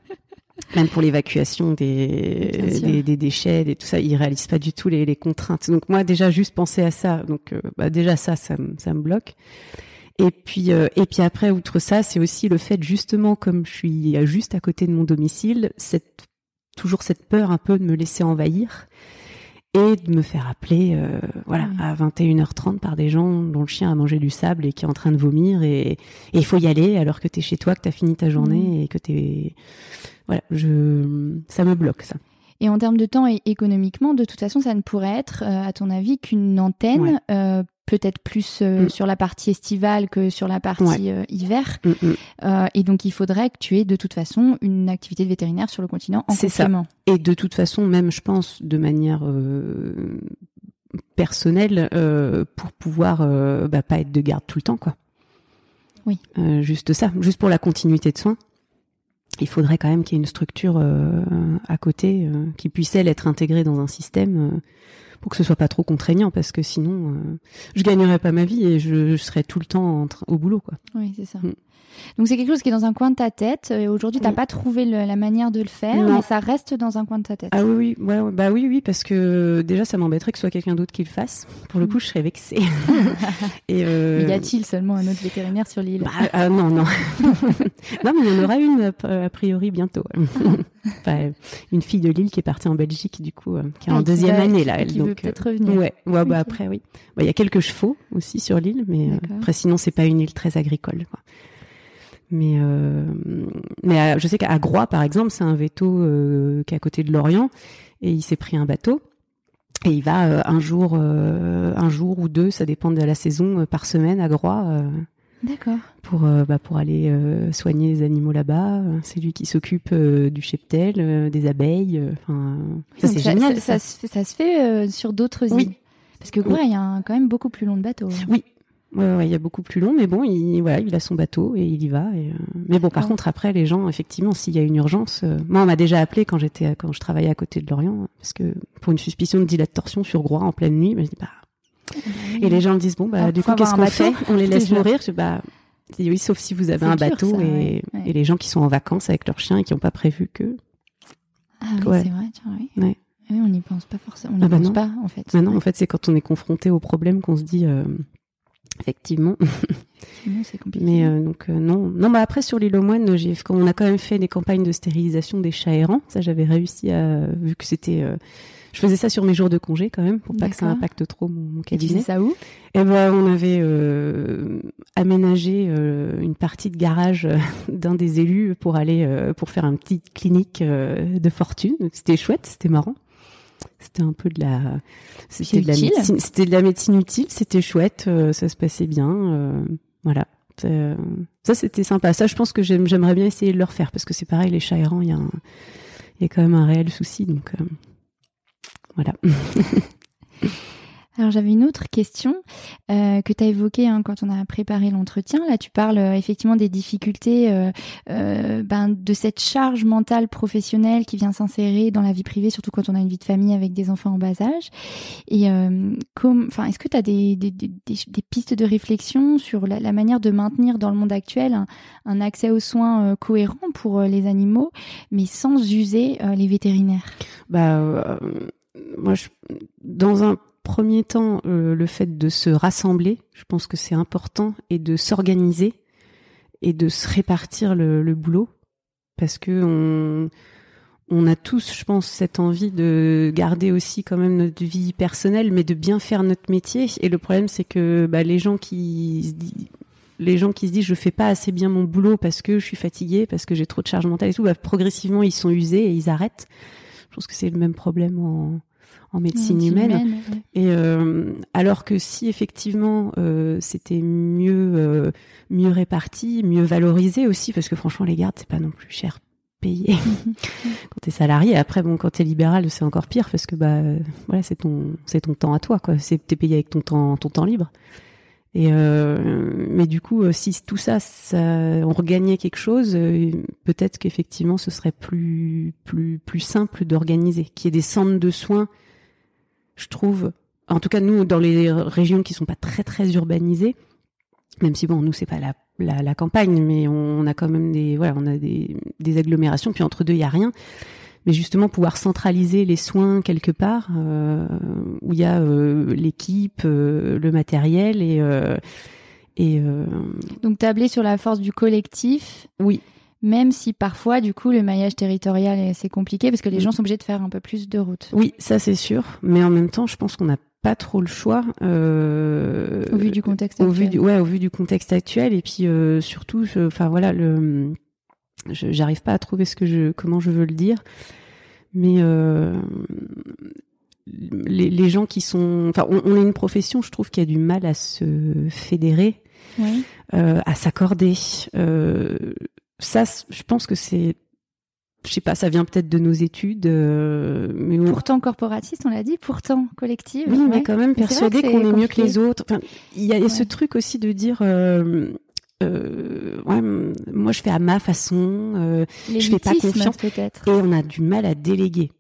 Même pour l'évacuation des, des, des, déchets, et tout ça, ils réalisent pas du tout les, les contraintes. Donc moi, déjà, juste penser à ça, donc euh, bah, déjà ça, ça, ça me bloque. Et puis, euh, et puis après, outre ça, c'est aussi le fait, justement, comme je suis juste à côté de mon domicile, cette, toujours cette peur un peu de me laisser envahir et de me faire appeler euh, voilà à 21h30 par des gens dont le chien a mangé du sable et qui est en train de vomir et il faut y aller alors que tu es chez toi que tu as fini ta journée et que tu es voilà, je ça me bloque ça. Et en termes de temps et économiquement, de toute façon, ça ne pourrait être, euh, à ton avis, qu'une antenne, euh, peut-être plus euh, mm. sur la partie estivale que sur la partie hiver. Mm, mm. et donc, il faudrait que tu aies de toute façon une activité de vétérinaire sur le continent en complément. Ça. Et de toute façon, même, je pense, de manière personnelle, pour pouvoir bah, pas être de garde tout le temps, quoi. Oui. juste ça, juste pour la continuité de soins il faudrait quand même qu'il y ait une structure euh, à côté euh, qui puisse elle être intégrée dans un système euh, pour que ce soit pas trop contraignant, parce que sinon, euh, je gagnerais pas ma vie et je, je serais tout le temps en au boulot, quoi. Oui, c'est ça. Mm. Donc c'est quelque chose qui est dans un coin de ta tête. Et aujourd'hui, t'as Oui. pas trouvé le- la manière de le faire, Non. mais ça reste dans un coin de ta tête. Ah oui, oui, ouais, bah oui, oui, parce que déjà, ça m'embêterait que ce soit quelqu'un d'autre qui le fasse. Pour le coup, je serais vexée. et euh, Mais y a-t-il seulement un autre vétérinaire sur l'île? Bah, ah, non, non. non, mais il y en aura une a- a priori bientôt. Enfin, une fille de Lille qui est partie en Belgique, du coup, euh, qui est Ah, en qui deuxième va- année là. Elle, qui veut donc, peut-être euh, revenir. Ouais, ouais, bah après oui. Bah, Il y a quelques chevaux aussi sur l'île, mais euh, après sinon c'est pas une île très agricole. Quoi. Mais mais je sais qu'à Groix par exemple, c'est un veto qui est à côté de Lorient et il s'est pris un bateau. Et il va un jour, un jour ou deux, ça dépend de la saison, par semaine à Groix. Euh, D'accord. pour euh, bah, pour aller euh, soigner les animaux là-bas. C'est lui qui s'occupe euh, du cheptel, euh, des abeilles. euh, Enfin, ça c'est génial. Ça, se fait, ça se fait, euh, sur d'autres Oui. îles. Parce que il y a un- quand même beaucoup plus long de bateau. Oui. Ouais, ouais, il y a beaucoup plus long, mais bon, il, voilà, il a son bateau et il y va. Et, euh, Mais bon, par contre, après, les gens, effectivement, s'il y a une urgence, euh, moi, on m'a déjà appelé quand j'étais, quand je travaillais à côté de Lorient, parce que pour une suspicion de dilate torsion sur Groix en pleine nuit, bah, je dis bah. Et les gens me disent bon, bah, Ah, du coup, qu'est-ce qu'on fait? On les laisse mourir Je dis, bah. dis, oui, sauf si vous avez un dur, bateau ça, et, ouais, ouais. et les gens qui sont en vacances avec leurs chiens et qui n'ont pas prévu que. Ah oui, Ouais. c'est vrai, tiens, oui. Ouais. Oui, on n'y pense pas forcément. On n'y Ah bah pense non. pas, en fait. Maintenant, en fait, c'est quand on est confronté au problème qu'on se dit. euh, Effectivement, c'est compliqué. mais euh, donc euh, non, non. Bah après sur l'île aux moines, j'ai, on a quand même fait des campagnes de stérilisation des chats errants. Ça, j'avais réussi à, vu que c'était, je faisais ça sur mes jours de congé quand même, pour pas que ça impacte trop mon, mon Et tu cabinet. ça où? Et ben, on avait euh, aménagé euh, une partie de garage euh, d'un des élus pour aller euh, pour faire un petit clinique de fortune. C'était chouette, c'était marrant. C'était un peu de la, c'était de la médecine, c'était de la médecine utile. C'était chouette, ça se passait bien. voilà. Ça, c'était sympa. Ça, je pense que j'aime- j'aimerais bien essayer de le refaire parce que c'est pareil, les chats errants, il y a un, il y a quand même un réel souci. Donc euh, voilà. Alors j'avais une autre question euh, que tu as évoquée hein, quand on a préparé l'entretien. Là, tu parles euh, effectivement des difficultés euh, ben, de cette charge mentale professionnelle qui vient s'insérer dans la vie privée, surtout quand on a une vie de famille avec des enfants en bas âge. Et comme, enfin, est-ce que tu as des, des, des, des- des pistes de réflexion sur la, la manière de maintenir dans le monde actuel un, un accès aux soins cohérent pour les animaux, mais sans user les vétérinaires? Bah, moi, dans un premier temps, euh, le fait de se rassembler, je pense que c'est important, et de s'organiser et de se répartir le, boulot, parce que on, a tous, je pense, cette envie de garder aussi quand même notre vie personnelle, mais de bien faire notre métier. Et le problème, c'est que bah, les gens qui se disent les gens qui se disent je fais pas assez bien mon boulot parce que je suis fatiguée, parce que j'ai trop de charge mentale et tout, bah, progressivement ils sont usés et ils arrêtent. Je pense que c'est le même problème en, en médecine Médecine humaine. Et euh, alors que si effectivement euh, c'était mieux euh, mieux réparti, mieux valorisé aussi, parce que franchement les gardes c'est pas non plus cher payé quand t'es salarié. Après bon quand t'es libéral c'est encore pire parce que bah voilà c'est ton c'est ton temps à toi quoi. C'est t'es payé avec ton temps ton temps libre. Et mais du coup, si tout ça, ça on regagnait quelque chose, peut-être qu'effectivement, ce serait plus plus plus simple d'organiser. Qu'il y ait des centres de soins, je trouve. En tout cas, nous, dans les régions qui sont pas très très urbanisées, même si bon, nous c'est pas la, la la campagne, mais on, a quand même des voilà, on a des des agglomérations. Puis entre deux, il y a rien. Mais justement, pouvoir centraliser les soins quelque part, euh, où il y a euh, l'équipe, euh, le matériel et et Donc tabler sur la force du collectif, oui, même si parfois, du coup, le maillage territorial, est- c'est compliqué parce que les Mm. gens sont obligés de faire un peu plus de route. oui, ça c'est sûr. Mais en même temps, je pense qu'on n'a pas trop le choix. euh, Au vu du contexte au vu actuel. du ouais au vu du contexte actuel et puis euh, surtout enfin voilà le j'arrive pas à trouver ce que je comment je veux le dire mais euh, les, les gens qui sont enfin on, on est une profession je trouve qui a du mal à se fédérer euh, à s'accorder euh, ça je pense que c'est je sais pas ça vient peut-être de nos études euh, mais on- Pourtant corporatiste, on l'a dit, pourtant collective. oui, mais quand même persuadé qu'on est mieux que les autres. Enfin, il y a, ce truc aussi de dire, euh, euh, ouais, moi je fais à ma façon, euh, je fais pas confiance. peut-être. et on a du mal à déléguer.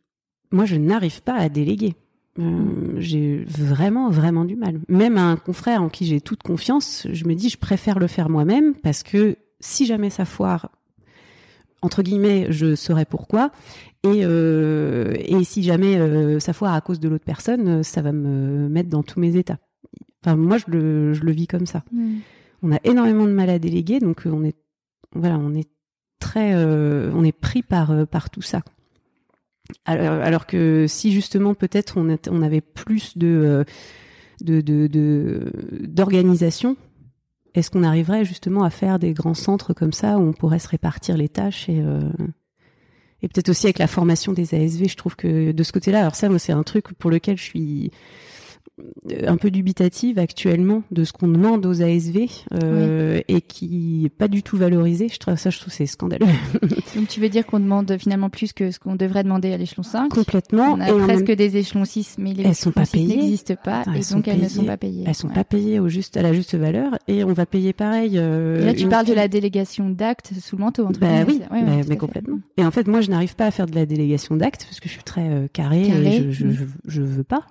Moi, je n'arrive pas à déléguer. Euh, j'ai vraiment, vraiment du mal. Même un confrère en qui j'ai toute confiance, je me dis, je préfère le faire moi-même parce que si jamais ça foire, entre guillemets, je saurais pourquoi. Et, euh, et si jamais euh, ça foire à cause de l'autre personne, ça va me mettre dans tous mes états. Enfin, moi, je le, je le vis comme ça. Mm. On a énormément de mal à déléguer, donc on est, voilà, on est très, on est pris par, par tout ça. Alors, alors, que si justement peut-être on, on avait plus de de d'organisation, est-ce qu'on arriverait justement à faire des grands centres comme ça où on pourrait se répartir les tâches et euh, peut-être aussi avec la formation des ASV, je trouve que de ce côté-là, alors ça, moi, c'est un truc pour lequel je suis un peu dubitative actuellement de ce qu'on demande aux ASV euh, et qui est pas du tout valorisé. Je trouve ça, je trouve c'est scandaleux. Donc tu veux dire qu'on demande finalement plus que ce qu'on devrait demander à l'échelon 5 Complètement. On a presque des échéons 6, mais les elles sont pas payées. n'existent pas elles et donc elles ne sont pas payées. Elles sont pas payées au juste à la juste valeur et on va payer pareil. Euh, là tu parles de la délégation d'actes sous le manteau. Entre bah oui, ouais, bah, ouais, mais complètement. Et en fait moi je n'arrive pas à faire de la délégation d'actes parce que je suis très euh, carré, Carré. et je, je, je, je veux pas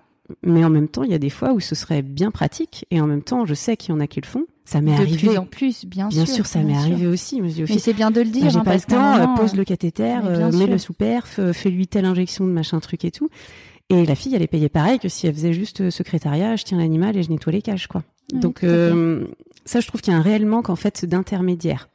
mais en même temps, il y a des fois où ce serait bien pratique, et en même temps, je sais qu'il y en a qui le font. Ça m'est de arrivé. plus en plus, bien, Bien sûr. sûr, ça m'est arrivé aussi. Mais, Mais c'est bien de le dire. j'ai hein, pas le temps. moment, euh, pose euh, le cathéter, mais bien euh, mets sûr. le sous-perf, euh, fais-lui telle injection de machin truc et tout. Et la fille, elle est payée pareil que si elle faisait juste euh, secrétariat, je tiens l'animal et je nettoie les cages, quoi. Ouais, Donc euh, ça, je trouve qu'il y a un réel manque en fait d'intermédiaire.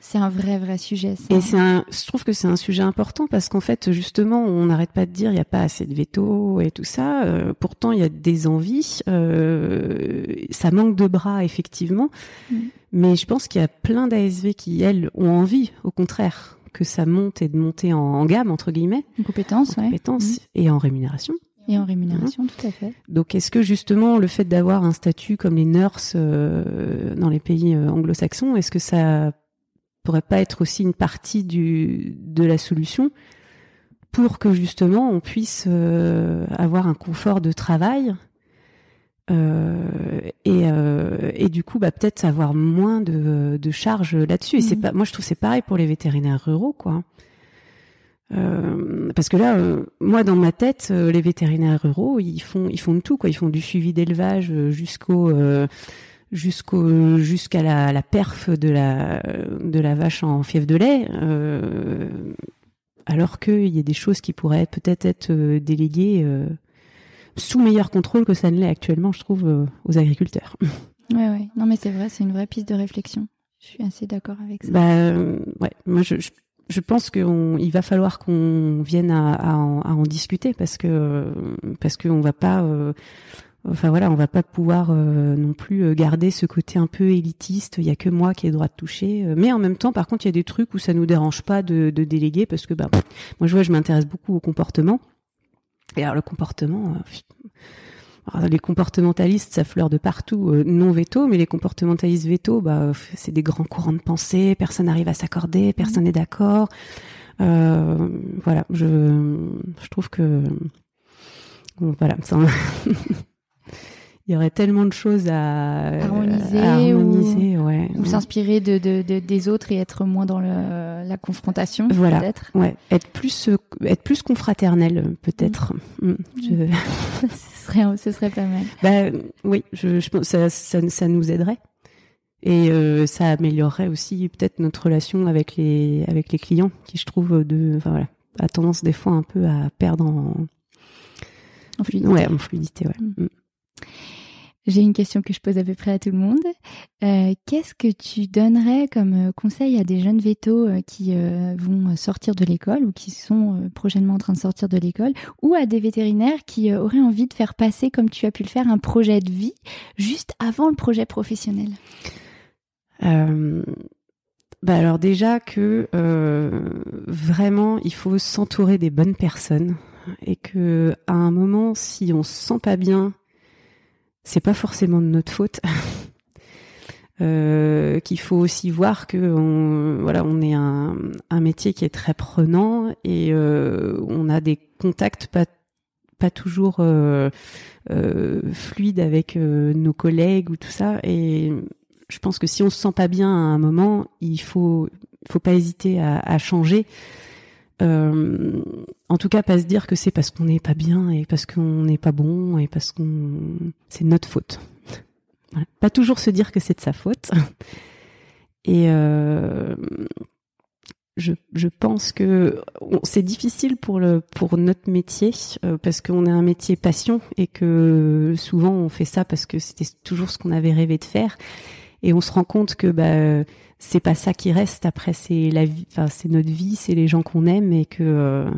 C'est un vrai, vrai sujet. Ça. Et c'est un, je trouve que c'est un sujet important parce qu'en fait, justement, on n'arrête pas de dire il n'y a pas assez de veto et tout ça. Euh, pourtant, il y a des envies. Euh, ça manque de bras, effectivement. Mm. Mais je pense qu'il y a plein d'ASV qui, elles, ont envie, au contraire, que ça monte et de monter en, en gamme, entre guillemets, Une compétence, en ouais. compétences et en rémunération. Et en rémunération, tout à fait. Donc, est-ce que justement le fait d'avoir un statut comme les nurses euh, dans les pays anglo-saxons, est-ce que ça pourrait pas être aussi une partie du de la solution pour que justement on puisse euh, avoir un confort de travail euh, et, euh, et du coup bah peut-être avoir moins de, de charges là-dessus et c'est Mhm. pas moi je trouve c'est pareil pour les vétérinaires ruraux quoi parce que là, moi dans ma tête, les vétérinaires ruraux, ils font, ils font de tout quoi. Ils font du suivi d'élevage jusqu'au, jusqu'au, jusqu'à la, la perf de la, de la vache en fièvre de lait. euh, alors qu'il y a des choses qui pourraient peut-être être euh, déléguées euh, sous meilleur contrôle que ça ne l'est actuellement, je trouve, euh, aux agriculteurs. Ouais, ouais. Non, mais c'est vrai, c'est une vraie piste de réflexion. Je suis assez d'accord avec ça. Bah euh, ouais, moi je, je, je pense qu'il va falloir qu'on vienne à, à, en, à en discuter parce que parce qu'on va pas, euh, enfin voilà, on va pas pouvoir euh, non plus euh, garder ce côté un peu élitiste. Il y a que moi qui ai le droit de toucher, Euh, mais en même temps, par contre, il y a des trucs où ça nous dérange pas de, de déléguer parce que bah moi je vois, je m'intéresse beaucoup au comportement. Et alors le comportement. euh, alors, les comportementalistes, ça fleure de partout, euh, non veto, mais les comportementalistes veto, bah, c'est des grands courants de pensée, personne n'arrive à s'accorder, personne n'est d'accord. Euh, voilà, je, je trouve que bon, voilà, ça, il y aurait tellement de choses à Harmoniser à ou- harmoniser, ouais. Ou s'inspirer de, de, de- des autres et être moins dans le, la confrontation, Voilà. peut-être. Ouais, être plus, euh, être plus confraternel, peut-être. Mm. Je- ce, serait, ce serait pas mal. Bah oui, je, je pense ça, ça, ça nous aiderait et euh, ça améliorerait aussi peut-être notre relation avec les avec les clients qui je trouve de enfin voilà a tendance des fois un peu à perdre en En fluidité. ouais en fluidité ouais. Mm. J'ai une question que je pose à peu près à tout le monde. Euh, Qu'est-ce que tu donnerais comme euh, conseil à des jeunes vétos euh, qui vont sortir de l'école ou qui sont prochainement en train de sortir de l'école ou à des vétérinaires qui auraient envie de faire passer, comme tu as pu le faire, un projet de vie juste avant le projet professionnel? Bah alors déjà que vraiment il faut s'entourer des bonnes personnes et que à un moment si on se sent pas bien c'est pas forcément de notre faute. Euh, qu'il faut aussi voir que on, voilà on est un, un métier qui est très prenant et euh, on a des contacts pas pas toujours euh, euh, fluides avec euh, nos collègues ou tout ça. Et je pense que si on se sent pas bien à un moment, il faut, faut pas hésiter à, à changer Euh, en tout cas, pas se dire que c'est parce qu'on n'est pas bien et parce qu'on n'est pas bon et parce qu'on c'est notre faute. Pas toujours se dire que c'est de sa faute. Et euh, je, je, pense que c'est difficile pour le pour notre métier euh, parce qu'on a un métier passion et que souvent on fait ça parce que c'était toujours ce qu'on avait rêvé de faire et on se rend compte que bah c'est pas ça qui reste. Après c'est la vie enfin c'est notre vie c'est les gens qu'on aime et que euh,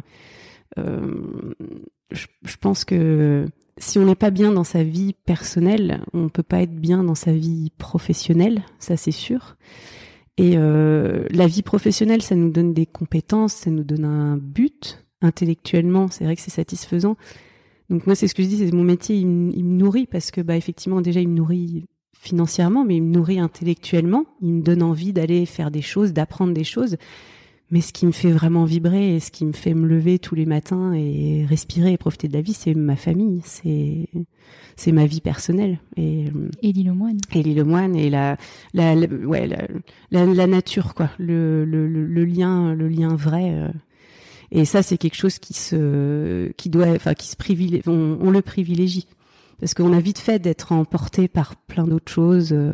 euh, je, pense que si on n'est pas bien dans sa vie personnelle on peut pas être bien dans sa vie professionnelle ça c'est sûr. Et euh, la vie professionnelle ça nous donne des compétences ça nous donne un but intellectuellement c'est vrai que c'est satisfaisant. Donc moi c'est ce que je dis c'est mon métier il, il me nourrit parce que bah effectivement déjà il me nourrit financièrement, mais il me nourrit intellectuellement. Il me donne envie d'aller faire des choses, d'apprendre des choses. Mais ce qui me fait vraiment vibrer et ce qui me fait me lever tous les matins et respirer et profiter de la vie, c'est ma famille, c'est c'est ma vie personnelle et et l'île aux moines. Et l'île aux moines et la la, la ouais la, la, la, nature quoi, le, le, le, lien le lien vrai. Euh. Et ça c'est quelque chose qui se qui doit enfin qui se privilégie, on, on le privilégie parce qu'on a vite fait d'être emporté par plein d'autres choses euh,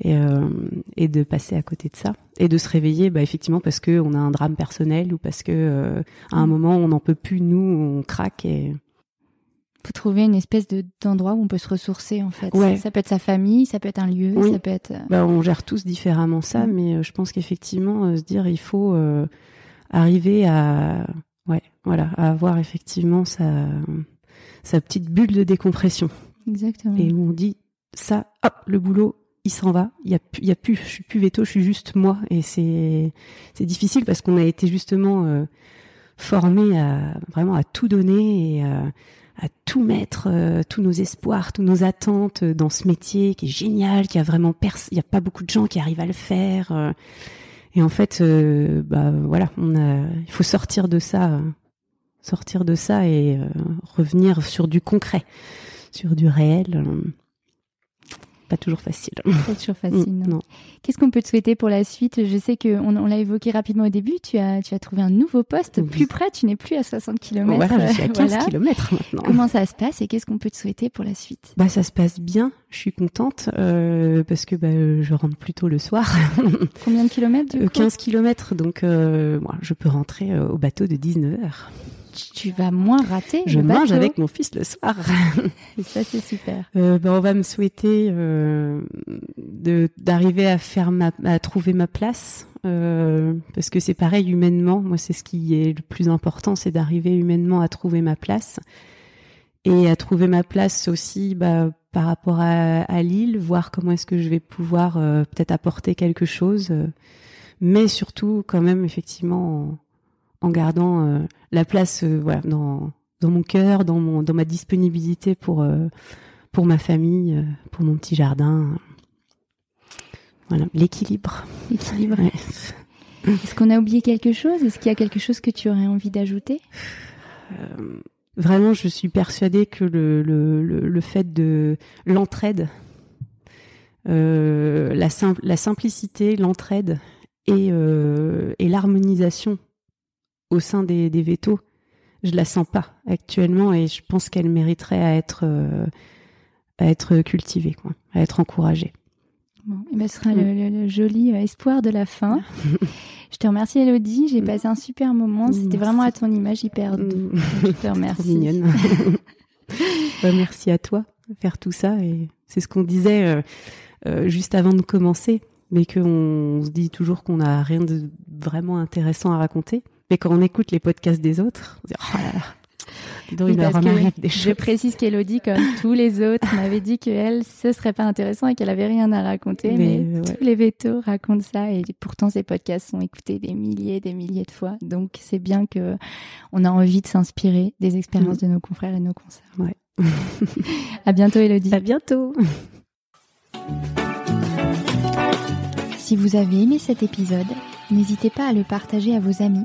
et, euh, et, de passer à côté de ça et de se réveiller bah, effectivement parce que on a un drame personnel ou parce que euh, à un moment on n'en peut plus nous on craque et faut trouver une espèce de d'endroit où on peut se ressourcer en fait. Ouais. Ça peut être sa famille, ça peut être un lieu, oui. ça peut être. Bah, on gère tous différemment ça, mm. mais je pense qu'effectivement se dire il faut arriver à ouais voilà à avoir effectivement sa sa petite bulle de décompression. Exactement. Et où on dit ça, hop, le boulot, il s'en va. Il y a, il y a plus, je suis plus veto, je suis juste moi. Et c'est, c'est difficile parce qu'on a été justement euh, formé à vraiment à tout donner et à, à tout mettre, euh, tous nos espoirs, toutes nos attentes dans ce métier qui est génial, qui a vraiment pers il y a pas beaucoup de gens qui arrivent à le faire. Euh, et en fait, euh, bah voilà, on a, il faut sortir de ça sortir de ça et euh, revenir sur du concret, sur du réel. Euh, pas toujours facile. Pas toujours facile. Mm, non. Qu'est-ce qu'on peut te souhaiter pour la suite? Je sais qu'on on, l'a évoqué rapidement au début. Tu as, tu as trouvé un nouveau poste Oui. plus près. Tu n'es plus à 60 km. Voilà, je suis à 15 Voilà. km maintenant. Comment ça se passe et qu'est-ce qu'on peut te souhaiter pour la suite? Bah ça se passe bien. Je suis contente euh, parce que bah, je rentre plutôt le soir. Combien de kilomètres du coup? 15 km, donc euh, moi, je peux rentrer au bateau de 19h. Tu vas moins rater. Je mange avec mon fils le soir. Et ça, c'est super. Euh, ben, on va me souhaiter euh, d'arriver à faire ma à trouver ma place euh, parce que c'est pareil humainement moi c'est ce qui est le plus important c'est d'arriver humainement à trouver ma place et à trouver ma place aussi bah, par rapport à, à Lille voir comment est-ce que je vais pouvoir peut-être apporter quelque chose mais surtout quand même effectivement en, gardant euh, la place euh, voilà dans dans mon cœur dans mon dans ma disponibilité pour euh, pour ma famille, pour mon petit jardin. Voilà, l'équilibre. Équilibre. Ouais. Est-ce qu'on a oublié quelque chose? Est-ce qu'il y a quelque chose que tu aurais envie d'ajouter? Vraiment, je suis persuadée que le, le, le, le fait de l'entraide, la, simplicité, l'entraide et, et l'harmonisation au sein des, des vétos, je la sens pas actuellement et je pense qu'elle mériterait à être, euh, à être cultivée, quoi, à être encouragée. Bon, et ben, ce sera le, le- le joli euh, espoir de la fin. Je te remercie Elodie, j'ai passé un super moment. C'était vraiment à ton image hyper doux. Mm. Je te remercie. mignonne. Bah, merci à toi de faire tout ça et c'est ce qu'on disait euh, euh, juste avant de commencer, mais qu'on on se dit toujours qu'on n'a rien de vraiment intéressant à raconter. Mais quand on écoute les podcasts des autres, on se dit oh là là, donc, Oui, il parce que des Je précise qu'Elodie, comme tous les autres, m'avait dit qu'elle, ce serait pas intéressant et qu'elle avait rien à raconter. Mais, Mais, ouais. tous les vétos racontent ça et pourtant ces podcasts sont écoutés des milliers et des milliers de fois. Donc c'est bien que on a envie de s'inspirer des expériences de nos confrères et de nos concerts. Ouais. à bientôt Elodie. À bientôt. Si vous avez aimé cet épisode, n'hésitez pas à le partager à vos amis,